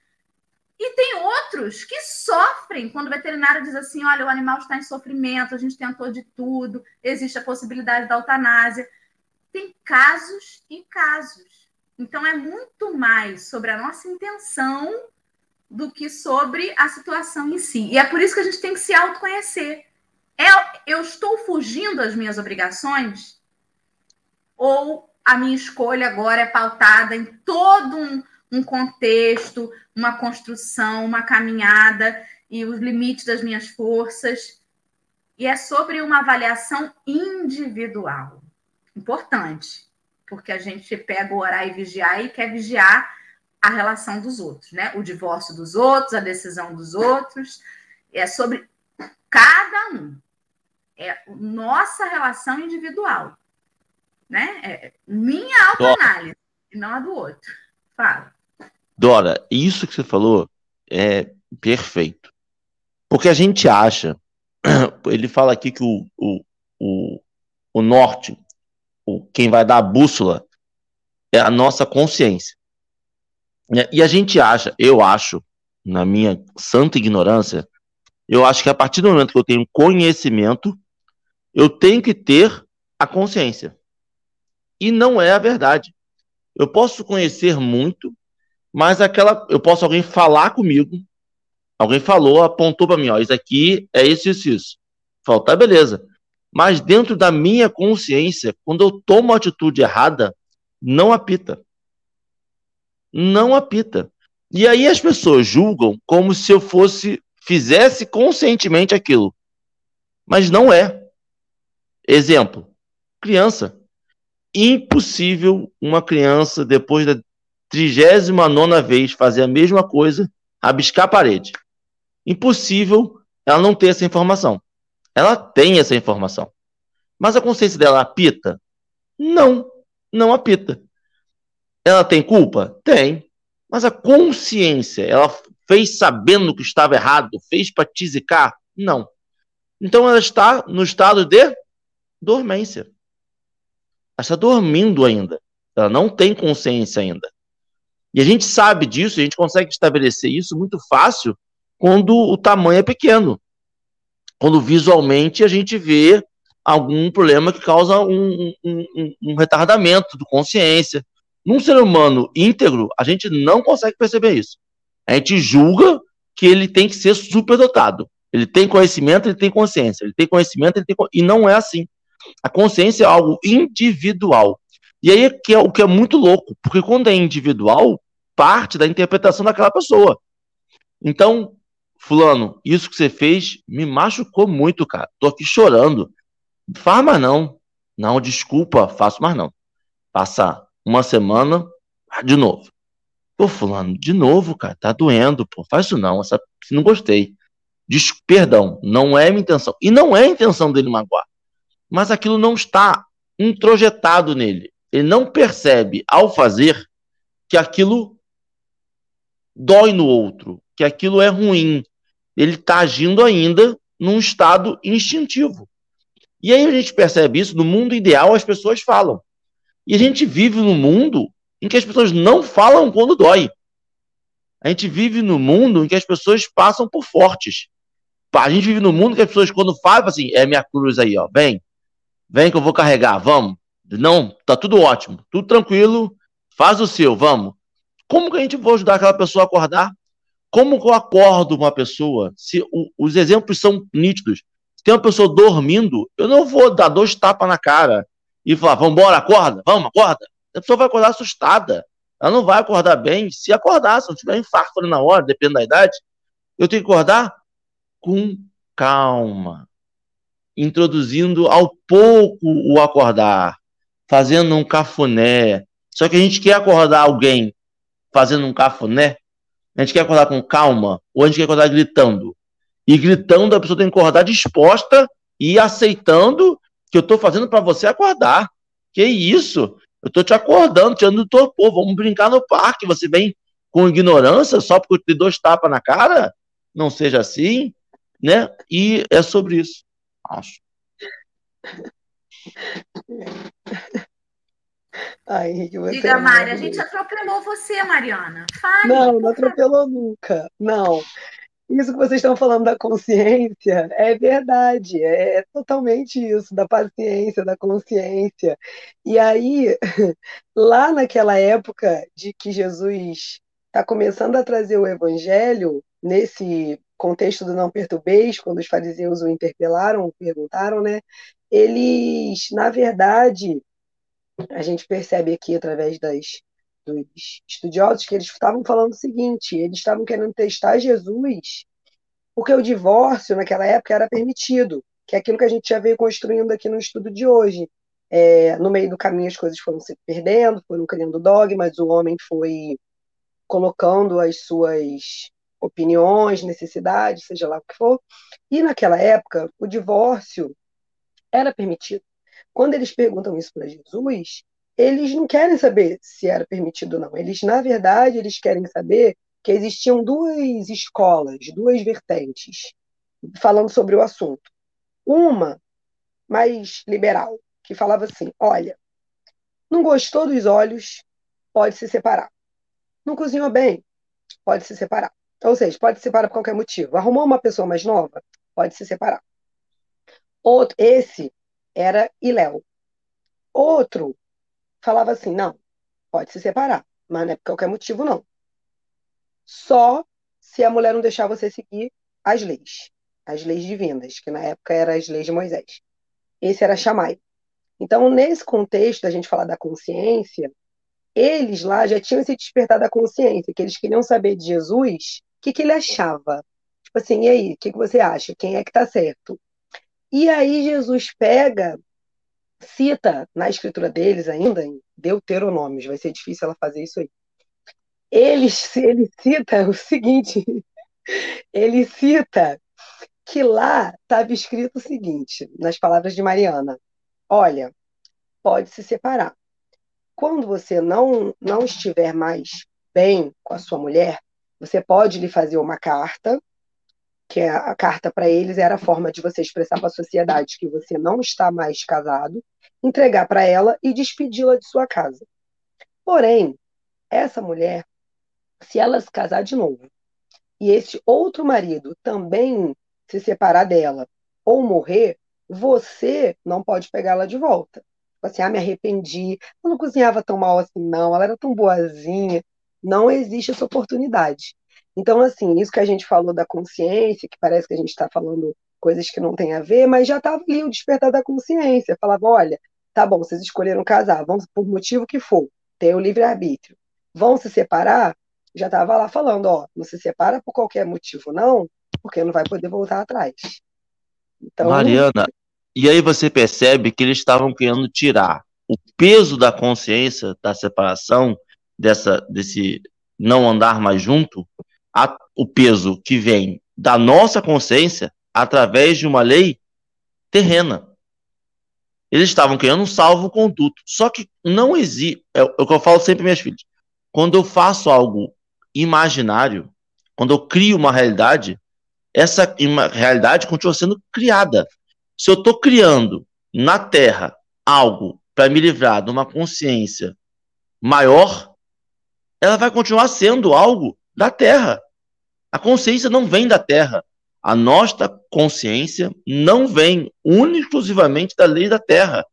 E tem outros que sofrem quando o veterinário diz assim: olha, o animal está em sofrimento, a gente tentou de tudo, existe a possibilidade da eutanásia. Tem casos e casos. Então é muito mais sobre a nossa intenção do que sobre a situação em si. E é por isso que a gente tem que se autoconhecer. É, eu estou fugindo das minhas obrigações? ou a minha escolha agora é pautada em todo um, um contexto, uma construção, uma caminhada e os limites das minhas forças. E é sobre uma avaliação individual. Importante, porque a gente pega o orar e vigiar e quer vigiar a relação dos outros, né? O divórcio dos outros, a decisão dos outros. É sobre cada um. É nossa relação individual né? É minha autoanálise, e não a do outro. Fala. Dora, isso que você falou é perfeito. Porque a gente acha, ele fala aqui que o, o, o, o norte, o, quem vai dar a bússola, é a nossa consciência. E a gente acha, eu acho, na minha santa ignorância, eu acho que a partir do momento que eu tenho conhecimento, eu tenho que ter a consciência. E não é a verdade. Eu posso conhecer muito, mas aquela. Eu posso alguém falar comigo, alguém falou, apontou para mim, ó, isso aqui é isso, isso, isso. Falta, tá, beleza. Mas dentro da minha consciência, quando eu tomo a atitude errada, não apita. Não apita. E aí as pessoas julgam como se eu fosse, fizesse conscientemente aquilo. Mas não é. Exemplo: criança impossível uma criança, depois da 39 vez, fazer a mesma coisa, abiscar a parede. Impossível ela não ter essa informação. Ela tem essa informação. Mas a consciência dela apita? Não, não apita. Ela tem culpa? Tem. Mas a consciência, ela fez sabendo que estava errado, fez para te? Não. Então ela está no estado de dormência. Ela está dormindo ainda. Ela não tem consciência ainda. E a gente sabe disso, a gente consegue estabelecer isso muito fácil quando o tamanho é pequeno. Quando visualmente a gente vê algum problema que causa um, um, um, um retardamento de consciência. Num ser humano íntegro, a gente não consegue perceber isso. A gente julga que ele tem que ser superdotado. Ele tem conhecimento, ele tem consciência. Ele tem conhecimento, ele tem e não é assim. A consciência é algo individual. E aí que é o que é muito louco, porque quando é individual, parte da interpretação daquela pessoa. Então, fulano, isso que você fez me machucou muito, cara. Tô aqui chorando. Faz mais não. Não, desculpa, faço mais não. Passa uma semana, de novo. Pô, fulano, de novo, cara, tá doendo, pô. Faz isso não, essa, não gostei. Diz, perdão, não é minha intenção. E não é a intenção dele magoar mas aquilo não está introjetado nele. Ele não percebe, ao fazer, que aquilo dói no outro, que aquilo é ruim. Ele está agindo ainda num estado instintivo. E aí a gente percebe isso, no mundo ideal as pessoas falam. E a gente vive num mundo em que as pessoas não falam quando dói. A gente vive num mundo em que as pessoas passam por fortes. A gente vive num mundo que as pessoas, quando falam, assim, é minha cruz aí, ó, vem, Vem que eu vou carregar, vamos. Não, tá tudo ótimo, tudo tranquilo, faz o seu, vamos. Como que a gente vai ajudar aquela pessoa a acordar? Como eu acordo uma pessoa? Se o, os exemplos são nítidos. Se tem uma pessoa dormindo, eu não vou dar dois tapas na cara e falar, vamos embora, acorda, vamos, acorda. A pessoa vai acordar assustada. Ela não vai acordar bem. Se acordar, se não tiver infarto na hora, depende da idade, eu tenho que acordar com calma, introduzindo ao pouco o acordar. fazendo um cafuné. Só que a gente quer acordar alguém fazendo um cafuné, a gente quer acordar com calma, ou a gente quer acordar gritando. E gritando, a pessoa tem que acordar disposta e aceitando que eu estou fazendo para você acordar. Que isso? Eu estou te acordando, tirando do torpor. Vamos brincar no parque. Você vem com ignorância só porque eu te dou tapas na cara? Não seja assim, né? E é sobre isso, acho. Ai, Henrique, você Diga, é Mari, a gente atropelou você, Mariana. Fale. Não, não atropelou nunca. Não. Isso que vocês estão falando da consciência é verdade, é totalmente isso, da paciência, da consciência. E aí, lá naquela época de que Jesus está começando a trazer o evangelho, nesse contexto do não perturbeis, quando os fariseus o interpelaram, perguntaram, né? Eles, na verdade, a gente percebe aqui através das, dos estudiosos que eles estavam falando o seguinte: eles estavam querendo testar Jesus, porque o divórcio naquela época era permitido, que é aquilo que a gente já veio construindo aqui no estudo de hoje. É, no meio do caminho as coisas foram se perdendo, foram criando dogmas, o homem foi colocando as suas opiniões, necessidades, seja lá o que for. E naquela época, o divórcio era permitido. Quando eles perguntam isso para Jesus, eles não querem saber se era permitido ou não. Eles, na verdade, eles querem saber que existiam duas escolas, duas vertentes, falando sobre o assunto. Uma mais liberal, que falava assim: olha, não gostou dos olhos, pode se separar. Não cozinhou bem, pode se separar. Ou seja, pode se separar por qualquer motivo. Arrumou uma pessoa mais nova, pode se separar. Outro, esse era Iléu. Outro falava assim: não, pode se separar, mas não é por qualquer motivo, não. Só se a mulher não deixar você seguir as leis, as leis divinas, que na época eram as leis de Moisés. Esse era Chamai. Então, nesse contexto, a gente falar da consciência, eles lá já tinham se despertado da consciência, que eles queriam saber de Jesus o que, que ele achava. Tipo assim, e aí, o que, que você acha? Quem é que está certo? E aí Jesus pega, cita na escritura deles ainda, em Deuteronômios, vai ser difícil ela fazer isso aí. Ele, ele cita o seguinte, ele cita que lá estava escrito o seguinte, nas palavras de Mariana, olha, pode se separar. Quando você não, não estiver mais bem com a sua mulher, você pode lhe fazer uma carta, que a, a carta para eles era a forma de você expressar para a sociedade que você não está mais casado, entregar para ela e despedi-la de sua casa. Porém, essa mulher, se ela se casar de novo, e esse outro marido também se separar dela ou morrer, você não pode pegá-la de volta. Tipo assim, ah, me arrependi, eu não cozinhava tão mal assim, não, ela era tão boazinha. Não existe essa oportunidade. Então, assim, isso que a gente falou da consciência, que parece que a gente está falando coisas que não tem a ver, mas já estava ali o despertar da consciência. Falava, olha, tá bom, vocês escolheram casar, vamos por motivo que for, ter o livre-arbítrio. Vão se separar? Já estava lá falando, ó, não se separa por qualquer motivo, não, porque não vai poder voltar atrás. Então, Mariana, e aí você percebe que eles estavam querendo tirar o peso da consciência da separação, dessa, desse não andar mais junto, a, o peso que vem da nossa consciência através de uma lei terrena. Eles estavam querendo um salvo-conduto. Só que não existe. É o que eu falo sempre minhas filhas. Quando eu faço algo imaginário, quando eu crio uma realidade, essa realidade continua sendo criada. Se eu estou criando na Terra algo para me livrar de uma consciência maior, ela vai continuar sendo algo da Terra. A consciência não vem da Terra. A nossa consciência não vem exclusivamente da lei da Terra.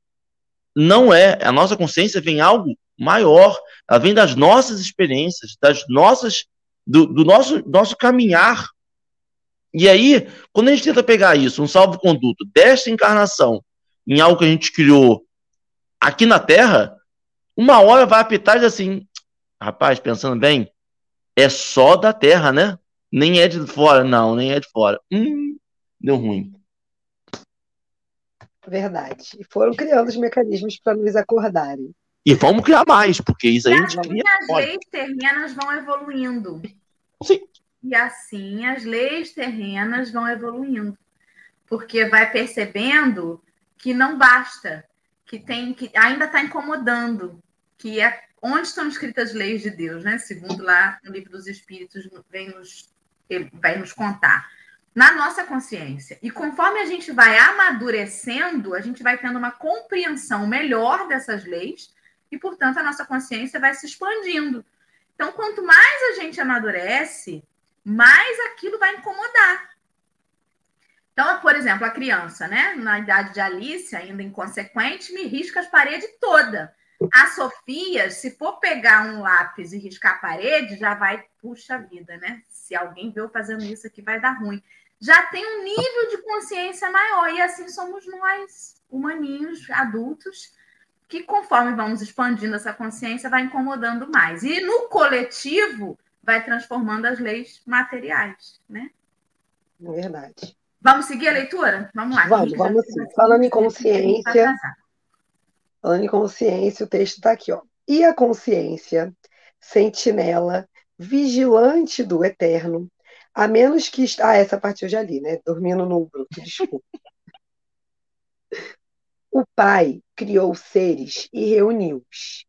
Não é. A nossa consciência vem algo maior. Ela vem das nossas experiências, das nossas, do, do nosso, nosso caminhar. E aí, quando a gente tenta pegar isso, um salvo-conduto desta encarnação, em algo que a gente criou aqui na Terra, uma hora vai apitar e dizer assim, rapaz, pensando bem, é só da Terra, né? Nem é de fora, não, nem é de fora. Hum, deu ruim. Verdade. E foram criando os mecanismos para nos acordarem. E vamos criar mais, porque isso aí a gente cria. as leis terrenas vão evoluindo. Sim. E assim as leis terrenas vão evoluindo. Porque vai percebendo que não basta, que tem que ainda está incomodando, que é onde estão escritas as leis de Deus, né? Segundo lá no livro dos Espíritos vem nos, vai nos contar na nossa consciência. E conforme a gente vai amadurecendo, a gente vai tendo uma compreensão melhor dessas leis e, portanto, a nossa consciência vai se expandindo. Então, quanto mais a gente amadurece, mais aquilo vai incomodar. Então, por exemplo, a criança, né, na idade de Alice, ainda inconsequente, me risca as paredes toda. A Sofia, se for pegar um lápis e riscar a parede, já vai, puxa vida, né? Se alguém vê eu fazendo isso aqui, vai dar ruim. Já tem um nível de consciência maior, e assim somos nós, humaninhos, adultos, que conforme vamos expandindo essa consciência, vai incomodando mais. E no coletivo, vai transformando as leis materiais, né? É verdade. Vamos seguir a leitura? Vamos lá. Vamos, vamos sim. Falando em consciência, falando consciência, o texto está aqui, ó. E a consciência, sentinela, vigilante do eterno, a menos que. Ah, essa parte eu já li, né? Dormindo no bruto, desculpa. o Pai criou seres e reuniu-os.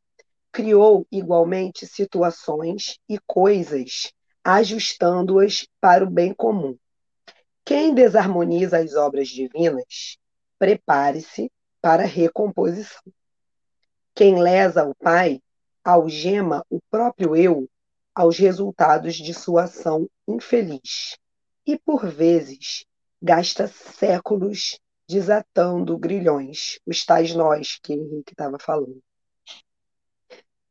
Criou igualmente situações e coisas, ajustando-as para o bem comum. Quem desarmoniza as obras divinas, prepare-se para a recomposição. Quem lesa o Pai, algema o próprio eu aos resultados de sua ação infeliz e, por vezes, gasta séculos desatando grilhões, os tais nós que Henrique estava falando.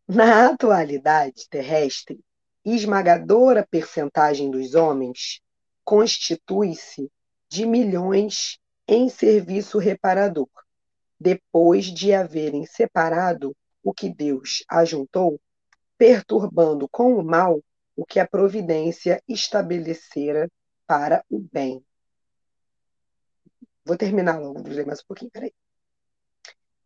Na atualidade terrestre, esmagadora percentagem dos homens constitui-se de milhões em serviço reparador, depois de haverem separado o que Deus ajuntou, perturbando com o mal o que a providência estabelecera para o bem. Vou terminar logo, vou ler mais um pouquinho, peraí.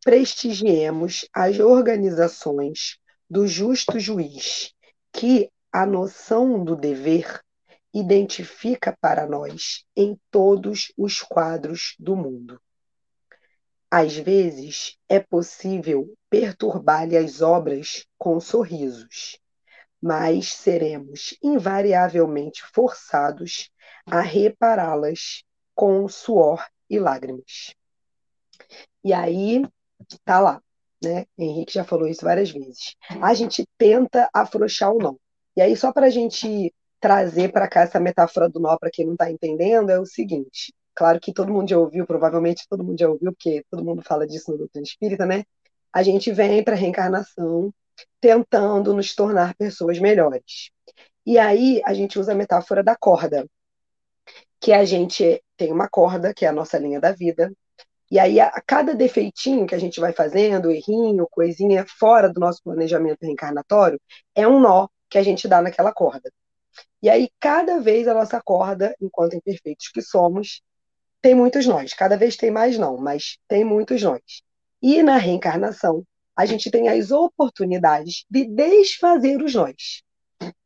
Prestigiemos as organizações do justo juiz, que a noção do dever identifica para nós em todos os quadros do mundo. Às vezes, é possível perturbar-lhe as obras com sorrisos, mas seremos invariavelmente forçados a repará-las com suor e lágrimas. E aí, tá lá, né? Henrique já falou isso várias vezes. A gente tenta afrouxar o nó. E aí, só para a gente trazer para cá essa metáfora do nó para quem não está entendendo, é o seguinte: claro que todo mundo já ouviu, provavelmente todo mundo já ouviu, porque todo mundo fala disso no doutrina espírita, né? A gente vem para a reencarnação tentando nos tornar pessoas melhores. E aí a gente usa a metáfora da corda, que a gente tem uma corda, que é a nossa linha da vida, e aí a, cada defeitinho que a gente vai fazendo, errinho, coisinha fora do nosso planejamento reencarnatório, é um nó que a gente dá naquela corda. E aí, cada vez a nossa corda, enquanto imperfeitos que somos, tem muitos nós. Cada vez tem mais não, mas tem muitos nós. E na reencarnação, a gente tem as oportunidades de desfazer os nós.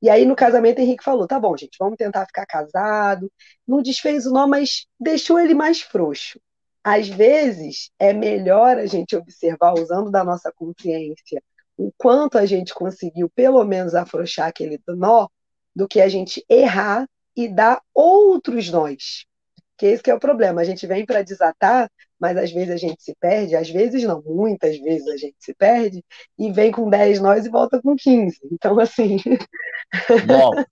E aí, no casamento, Henrique falou: tá bom, gente, vamos tentar ficar casado. Não desfez o nó, mas deixou ele mais frouxo. Às vezes, é melhor a gente observar, usando da nossa consciência, o quanto a gente conseguiu, pelo menos, afrouxar aquele nó, do que a gente errar e dar outros nós. Que esse que é o problema. A gente vem para desatar, mas às vezes a gente se perde, às vezes não, muitas vezes a gente se perde, e vem com 10 nós e volta com 15. Então, assim. Novos.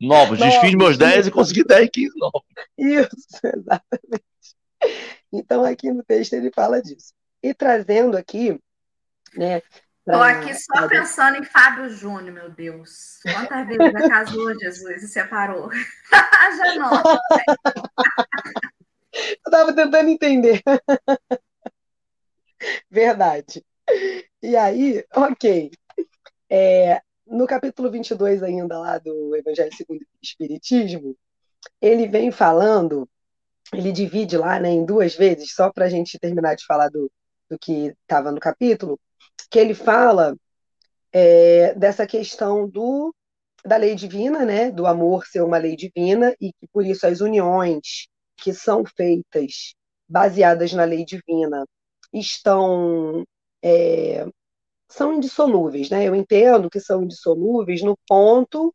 Novos. Desfiz meus 10 e consegui 10, 15 novos. Isso, exatamente. Então, aqui no texto ele fala disso. E trazendo aqui, né, Estou aqui só pensando em Fábio Júnior, meu Deus. Quantas vezes já casou, Jesus, e separou? já não. Eu estava tentando entender. Verdade. E aí, ok. É, no capítulo 22 ainda lá do Evangelho segundo o Espiritismo, ele vem falando ele divide lá né, em duas vezes, só para a gente terminar de falar do, do que estava no capítulo, que ele fala é, dessa questão do da lei divina, né, do amor ser uma lei divina e que por isso as uniões que são feitas baseadas na lei divina estão é, são indissolúveis, né? Eu entendo que são indissolúveis no ponto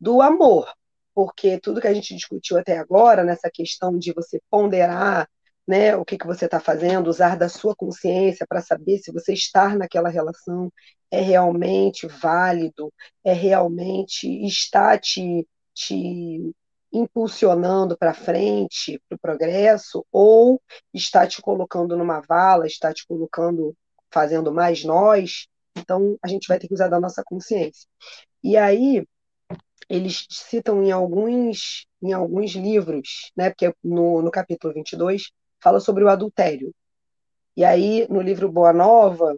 do amor, porque tudo que a gente discutiu até agora nessa questão de você ponderar né, o que, que você está fazendo, usar da sua consciência para saber se você estar naquela relação é realmente válido, é realmente está te, te impulsionando para frente, para o progresso, ou está te colocando numa vala, está te colocando, fazendo mais nós. Então, a gente vai ter que usar da nossa consciência. E aí, eles citam em alguns, em alguns livros, né, porque no, no capítulo 22 fala sobre o adultério. E aí, no livro Boa Nova,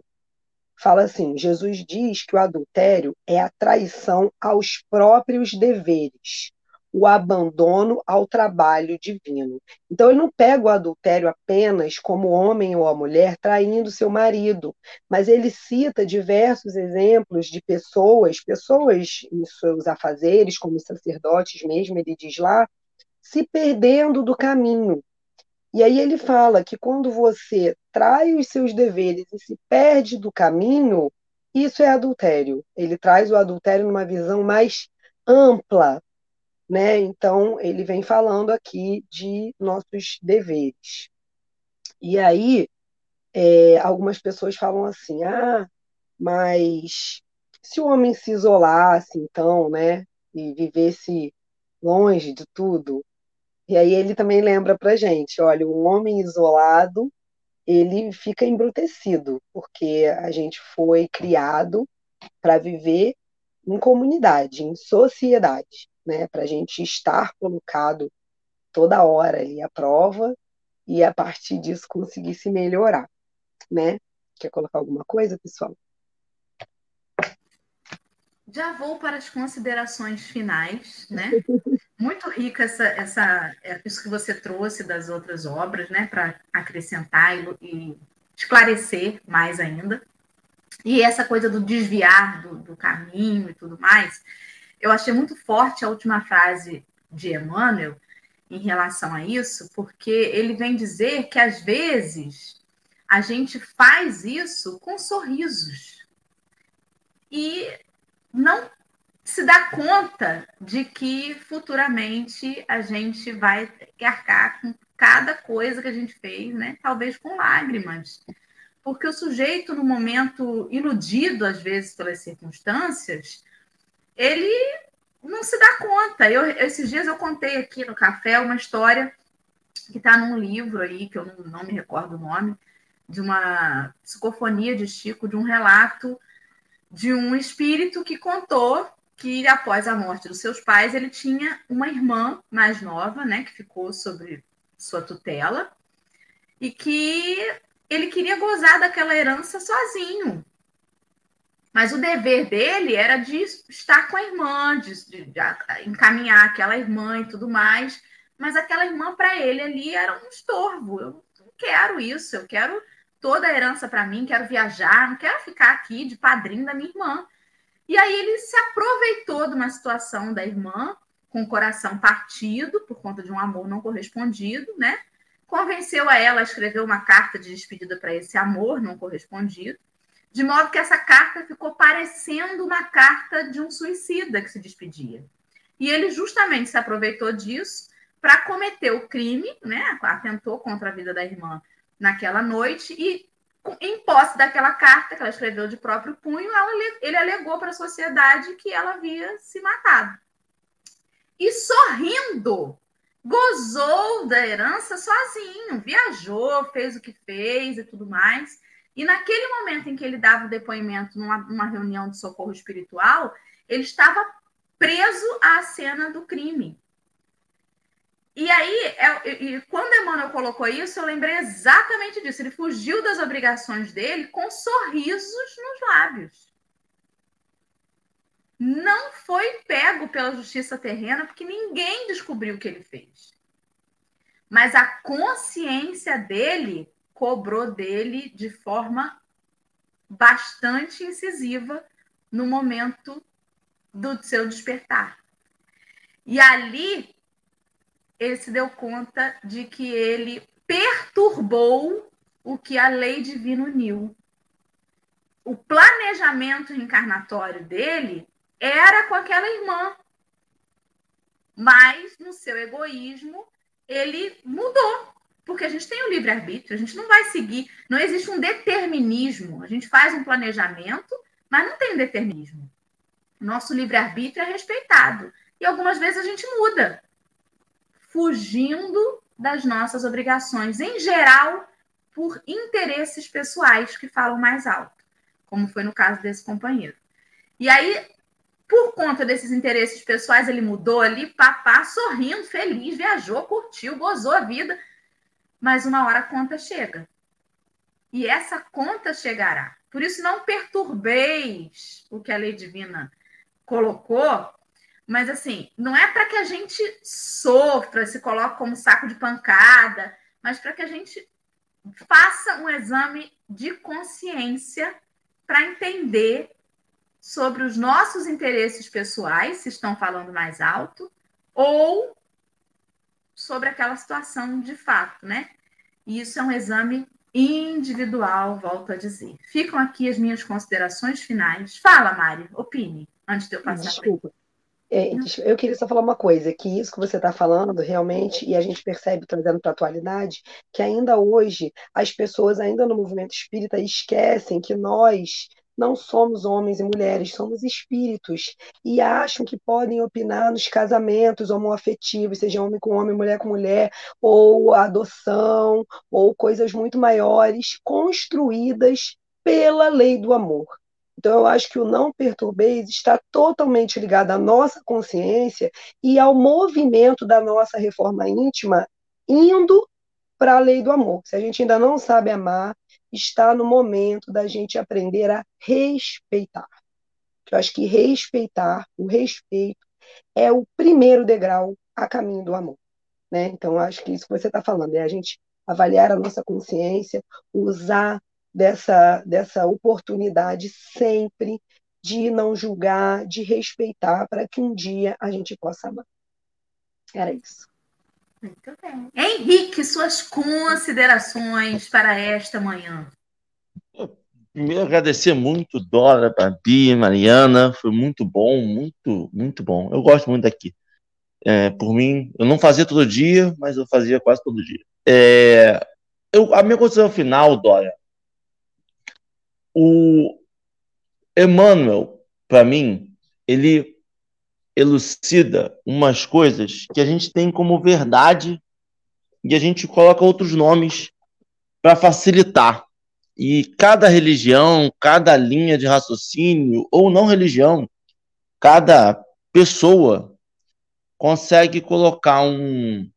fala assim: Jesus diz que o adultério é a traição aos próprios deveres, o abandono ao trabalho divino. Então, ele não pega o adultério apenas como homem ou a mulher traindo seu marido, mas ele cita diversos exemplos de pessoas, pessoas em seus afazeres, como sacerdotes mesmo, ele diz lá, se perdendo do caminho, e aí ele fala que quando você trai os seus deveres e se perde do caminho, isso é adultério. Ele traz o adultério numa visão mais ampla, né? Então ele vem falando aqui de nossos deveres. E aí é, algumas pessoas falam assim, ah, mas se o homem se isolasse, então, né, e vivesse longe de tudo, e aí ele também lembra para gente, olha, um homem isolado, ele fica embrutecido, porque a gente foi criado para viver em comunidade, em sociedade, né? Para a gente estar colocado toda hora ali à prova e a partir disso conseguir se melhorar, né? Quer colocar alguma coisa, pessoal? Já vou para as considerações finais, né? Muito rica essa, essa, é, isso que você trouxe das outras obras, né, para acrescentar e, e, esclarecer mais ainda. E essa coisa do desviar do, do, caminho e tudo mais, eu achei muito forte a última frase de Emmanuel em relação a isso, porque ele vem dizer que às vezes a gente faz isso com sorrisos e não se dá conta de que futuramente a gente vai arcar com cada coisa que a gente fez, né? Talvez com lágrimas. Porque o sujeito, no momento iludido, às vezes, pelas circunstâncias, ele não se dá conta. Eu, esses dias eu contei aqui no café uma história que está num livro aí, que eu não, não me recordo o nome, de uma psicofonia de Chico, de um relato de um espírito que contou que após a morte dos seus pais, ele tinha uma irmã mais nova, né, que ficou sobre sua tutela, e que ele queria gozar daquela herança sozinho. Mas o dever dele era de estar com a irmã, de, de, de encaminhar aquela irmã e tudo mais. Mas aquela irmã, para ele ali, era um estorvo. Eu não quero isso, eu quero toda a herança para mim, quero viajar, não quero ficar aqui de padrinho da minha irmã. E aí ele se aproveitou de uma situação da irmã, com o coração partido por conta de um amor não correspondido, né? Convenceu a ela a escrever uma carta de despedida para esse amor não correspondido, de modo que essa carta ficou parecendo uma carta de um suicida que se despedia. E ele justamente se aproveitou disso para cometer o crime, né? Atentou contra a vida da irmã naquela noite e em posse daquela carta que ela escreveu de próprio punho, ela, ele alegou para a sociedade que ela havia se matado. E sorrindo, gozou da herança sozinho, viajou, fez o que fez e tudo mais. E naquele momento em que ele dava o depoimento numa, numa reunião de socorro espiritual, ele estava preso à cena do crime. E aí, é, e quando Emmanuel colocou isso, eu lembrei exatamente disso. Ele fugiu das obrigações dele com sorrisos nos lábios. Não foi pego pela justiça terrena, porque ninguém descobriu o que ele fez. mas a consciência dele cobrou dele de forma bastante incisiva no momento do seu despertar. E ali ele se deu conta de que ele perturbou o que a lei divina uniu. O planejamento reencarnatório dele era com aquela irmã, mas no seu egoísmo ele mudou, porque a gente tem o livre-arbítrio, a gente não vai seguir, não existe um determinismo. A gente faz um planejamento, mas não tem um determinismo. Nosso livre-arbítrio é respeitado. E algumas vezes a gente muda, fugindo das nossas obrigações, em geral, por interesses pessoais que falam mais alto, como foi no caso desse companheiro. E aí, por conta desses interesses pessoais, ele mudou ali, papá, sorrindo, feliz, viajou, curtiu, gozou a vida. Mas uma hora a conta chega. E essa conta chegará. Por isso, não perturbeis o que a lei divina colocou, mas assim, não é para que a gente sofra, se coloque como saco de pancada, mas para que a gente faça um exame de consciência para entender sobre os nossos interesses pessoais, se estão falando mais alto, ou sobre aquela situação de fato, né? E isso é um exame individual, volto a dizer. Ficam aqui as minhas considerações finais. Fala, Mari, opine, antes de eu passar. Desculpa. É, eu queria só falar uma coisa, que isso que você está falando realmente, e a gente percebe trazendo para a atualidade, que ainda hoje as pessoas, ainda no movimento espírita, esquecem que nós não somos homens e mulheres, somos espíritos, e acham que podem opinar nos casamentos homoafetivos, seja homem com homem, mulher com mulher, ou adoção, ou coisas muito maiores, construídas pela lei do amor. Então, eu acho que o não perturbeis está totalmente ligado à nossa consciência e ao movimento da nossa reforma íntima indo para a lei do amor. Se a gente ainda não sabe amar, está no momento da gente aprender a respeitar. Eu acho que respeitar, o respeito, é o primeiro degrau a caminho do amor. Né? Então, acho que isso que você está falando é a gente avaliar a nossa consciência, usar dessa, dessa oportunidade sempre de não julgar, de respeitar, para que um dia a gente possa amar. Era isso. Muito bem. Henrique, suas considerações para esta manhã. Primeiro, agradecer muito Dora, Babi, Mariana. Foi muito bom, muito, muito bom. Eu gosto muito daqui. É, por mim, eu não fazia todo dia, mas eu fazia quase todo dia. É, eu, a minha consideração final, Dora, o Emmanuel, para mim, ele elucida umas coisas que a gente tem como verdade e a gente coloca outros nomes para facilitar. E cada religião, cada linha de raciocínio, ou não religião, cada pessoa consegue colocar um,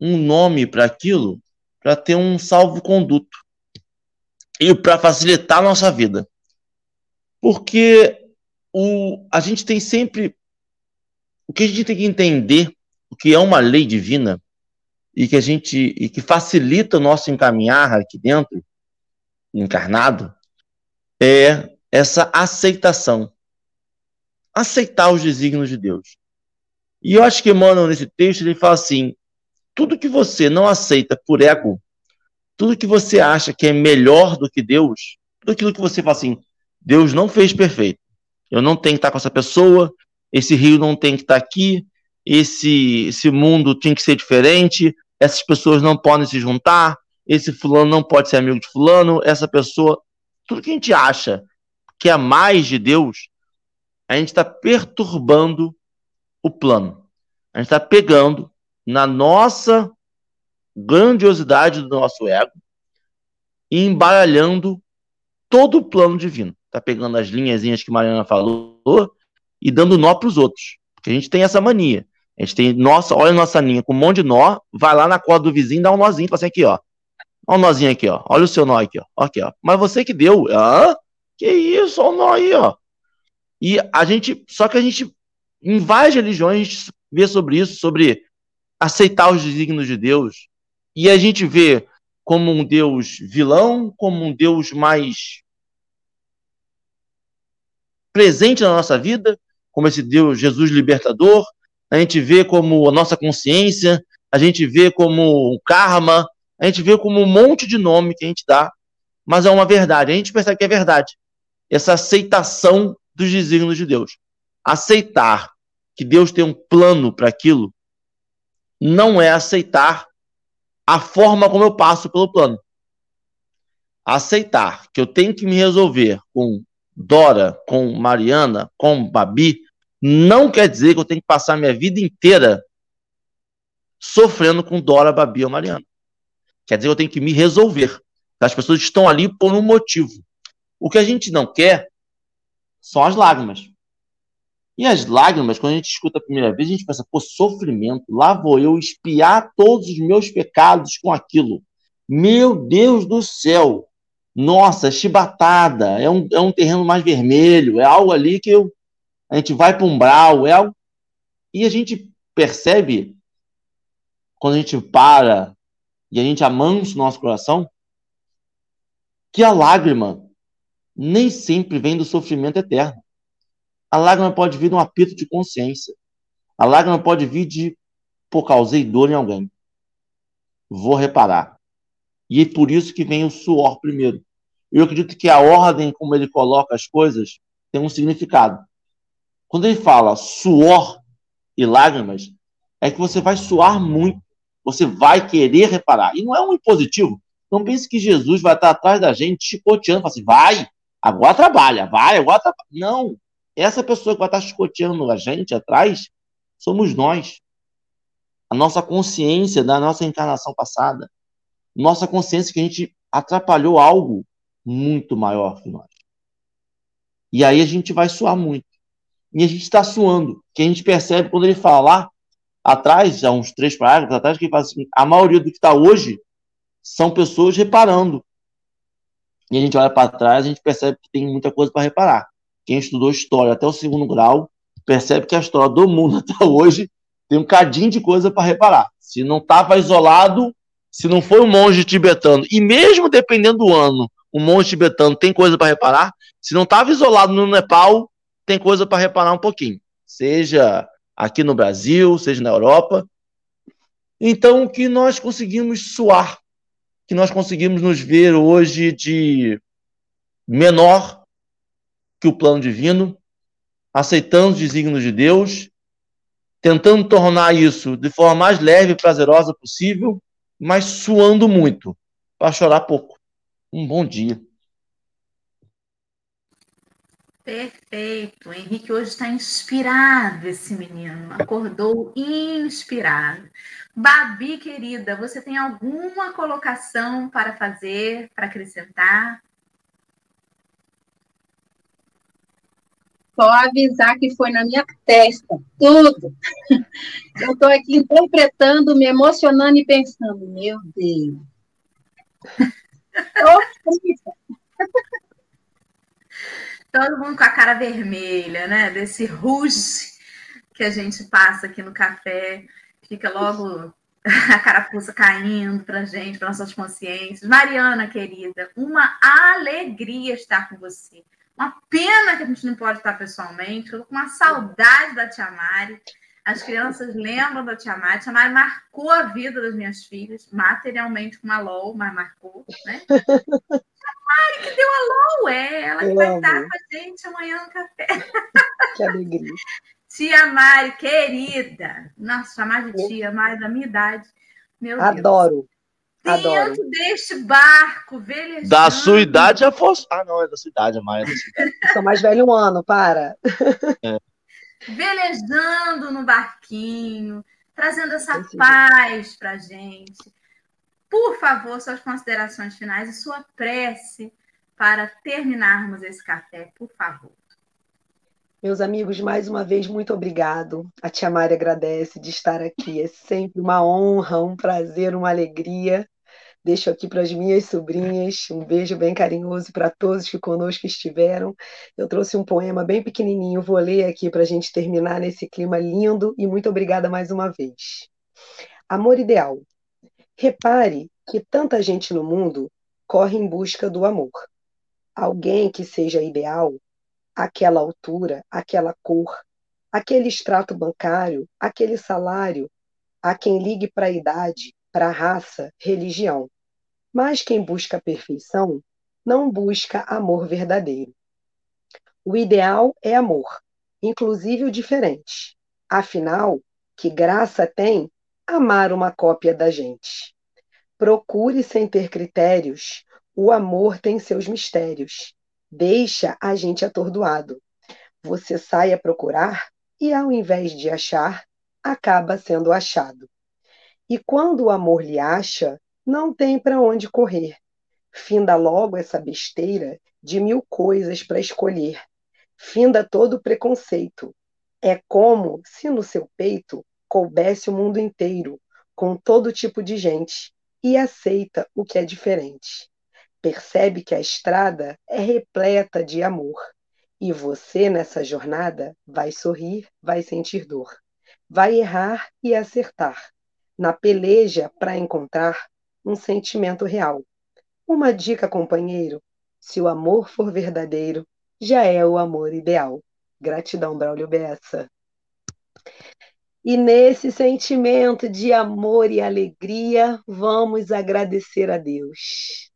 um nome para aquilo para ter um salvo-conduto e para facilitar a nossa vida. Porque o, a gente tem sempre. O que a gente tem que entender, o que é uma lei divina, e que a gente e que facilita o nosso encaminhar aqui dentro, encarnado, é essa aceitação. Aceitar os desígnios de Deus. E eu acho que Emmanuel, nesse texto, ele fala assim: tudo que você não aceita por ego, tudo que você acha que é melhor do que Deus, tudo aquilo que você fala assim, Deus não fez perfeito. Eu não tenho que estar com essa pessoa, esse rio não tem que estar aqui, esse, esse mundo tinha que ser diferente, essas pessoas não podem se juntar, esse fulano não pode ser amigo de fulano, essa pessoa. Tudo que a gente acha que é mais de Deus, a gente está perturbando o plano. A gente está pegando na nossa grandiosidade do nosso ego e embaralhando todo o plano divino. Tá pegando as linhazinhas que Mariana falou e dando nó para os outros. Porque a gente tem essa mania. A gente tem, nossa, olha a nossa linha com um monte de nó, vai lá na corda do vizinho, dá um nozinho, fala assim aqui, ó. Olha o nozinho aqui, ó. Olha o seu nó aqui, ó. Aqui, ó. Mas você que deu. Hã? Que isso? Olha o nó aí, ó. E a gente, só que a gente, em várias religiões, a gente vê sobre isso, sobre aceitar os desígnios de Deus, E a gente vê como um Deus vilão, como um Deus mais presente na nossa vida, como esse Deus, Jesus libertador. A gente vê como a nossa consciência, a gente vê como o karma, a gente vê como um monte de nome que a gente dá, mas é uma verdade. A gente percebe que é verdade. Essa aceitação dos desígnios de Deus. Aceitar que Deus tem um plano para aquilo não é aceitar a forma como eu passo pelo plano. Aceitar que eu tenho que me resolver com Dora, com Mariana, com Babi, não quer dizer que eu tenho que passar minha vida inteira sofrendo com Dora, Babi ou Mariana. Quer dizer que eu tenho que me resolver. As pessoas estão ali por um motivo. O que a gente não quer são as lágrimas. E as lágrimas, quando a gente escuta a primeira vez, a gente pensa, pô, sofrimento, lá vou eu espiar todos os meus pecados com aquilo. Meu Deus do céu! Nossa, chibatada, é um, é um terreno mais vermelho, é algo ali que eu, a gente vai para um brau, é algo... E a gente percebe, quando a gente para e a gente amansa o nosso coração, que a lágrima nem sempre vem do sofrimento eterno. A lágrima pode vir de um apito de consciência. A lágrima pode vir de, pô, causei dor em alguém. Vou reparar. E é por isso que vem o suor primeiro. Eu acredito que a ordem como ele coloca as coisas tem um significado. Quando ele fala suor e lágrimas, é que você vai suar muito. Você vai querer reparar. E não é um impositivo. Não pense que Jesus vai estar atrás da gente chicoteando, assim, vai, agora trabalha, vai, agora trabalha. Não. Essa pessoa que vai estar chicoteando a gente atrás somos nós. A nossa consciência da nossa encarnação passada. Nossa consciência que a gente atrapalhou algo muito maior que nós. E aí a gente vai suar muito. E a gente está suando. Que a gente percebe quando ele fala lá atrás, há uns três parágrafos atrás, que ele fala assim, a maioria do que está hoje são pessoas reparando. E a gente olha para trás, a gente percebe que tem muita coisa para reparar quem estudou história até o segundo grau percebe que a história do mundo até hoje tem um cadinho de coisa para reparar. Se não estava isolado, se não foi um monge tibetano, e mesmo dependendo do ano, um monge tibetano tem coisa para reparar, se não estava isolado no Nepal, tem coisa para reparar um pouquinho. Seja aqui no Brasil, seja na Europa. Então, que nós conseguimos suar, que nós conseguimos nos ver hoje de menor que o plano divino, aceitando os desígnios de Deus, tentando tornar isso de forma mais leve e prazerosa possível, mas suando muito, para chorar pouco. Um bom dia. Perfeito. O Henrique hoje está inspirado, esse menino. Acordou inspirado. Babi, querida, você tem alguma colocação para fazer, para acrescentar? Só avisar que foi na minha testa, tudo. Eu estou aqui interpretando, me emocionando e pensando, meu Deus. Todo mundo com a cara vermelha, né? Desse ruge que a gente passa aqui no café, fica logo a carapuça caindo para gente, para nossas consciências. Mariana, querida, uma alegria estar com você. Uma pena que a gente não pode estar pessoalmente. Eu com uma saudade da Tia Mari. As crianças lembram da Tia Mari. A Tia Mari marcou a vida das minhas filhas, materialmente com uma LOL, mas marcou, né? Tia Mari que deu a LOL, é ela que Eu vai amo. estar com a gente amanhã no café. Que alegria. Tia Mari, querida. Nossa, chamar de tia Mari da minha idade. Meu Adoro. Deus. Adoro. Dentro deste barco, velejando. Da sua idade é Afonso. Ah, não, é da sua idade, a Maia é da sua idade. Sou mais velho um ano, para. É. Velejando no barquinho, trazendo essa paz para gente. Por favor, suas considerações finais e sua prece para terminarmos esse café, por favor. Meus amigos, mais uma vez, muito obrigado. A Tia Mari agradece de estar aqui. É sempre uma honra, um prazer, uma alegria. Deixo aqui para as minhas sobrinhas um beijo bem carinhoso para todos que conosco estiveram. Eu trouxe um poema bem pequenininho, vou ler aqui para a gente terminar nesse clima lindo e muito obrigada mais uma vez. Amor ideal. Repare que tanta gente no mundo corre em busca do amor. Alguém que seja ideal, aquela altura, aquela cor, aquele extrato bancário, aquele salário, a quem ligue para a idade, para a raça, religião. Mas quem busca a perfeição não busca amor verdadeiro. O ideal é amor, inclusive o diferente. Afinal, que graça tem amar uma cópia da gente? Procure sem ter critérios, o amor tem seus mistérios. Deixa a gente atordoado. Você sai a procurar e, ao invés de achar, acaba sendo achado. E quando o amor lhe acha, não tem para onde correr. Finda logo essa besteira de mil coisas para escolher finda todo o preconceito. É como se no seu peito coubesse o mundo inteiro, com todo tipo de gente, e aceita o que é diferente. Percebe que a estrada é repleta de amor, e você nessa jornada vai sorrir, vai sentir dor, vai errar e acertar, na peleja para encontrar um sentimento real. Uma dica, companheiro: se o amor for verdadeiro, já é o amor ideal. Gratidão, Braulio Bessa. E nesse sentimento de amor e alegria, vamos agradecer a Deus.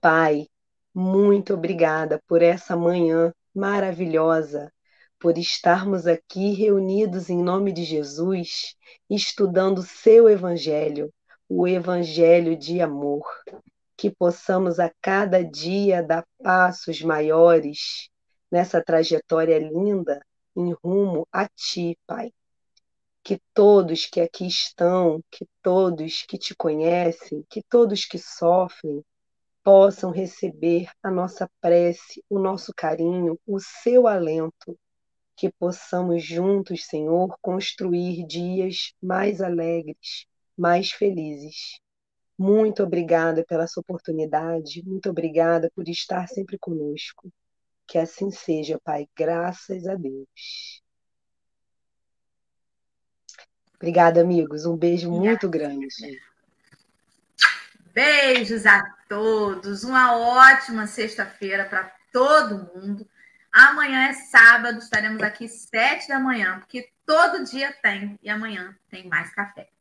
Pai, muito obrigada por essa manhã maravilhosa, por estarmos aqui reunidos em nome de Jesus, estudando o seu Evangelho, o Evangelho de amor que possamos a cada dia dar passos maiores nessa trajetória linda em rumo a Ti, Pai. Que todos que aqui estão, que todos que te conhecem, que todos que sofrem, possam receber a nossa prece, o nosso carinho, o seu alento, que possamos juntos, Senhor, construir dias mais alegres, mais felizes. Muito obrigada pela sua oportunidade, muito obrigada por estar sempre conosco. Que assim seja, Pai, graças a Deus. Obrigada, amigos. Um beijo muito grande. Beijos a todos. Uma ótima sexta-feira para todo mundo. Amanhã é sábado, estaremos aqui sete da manhã, porque todo dia tem e amanhã tem mais café.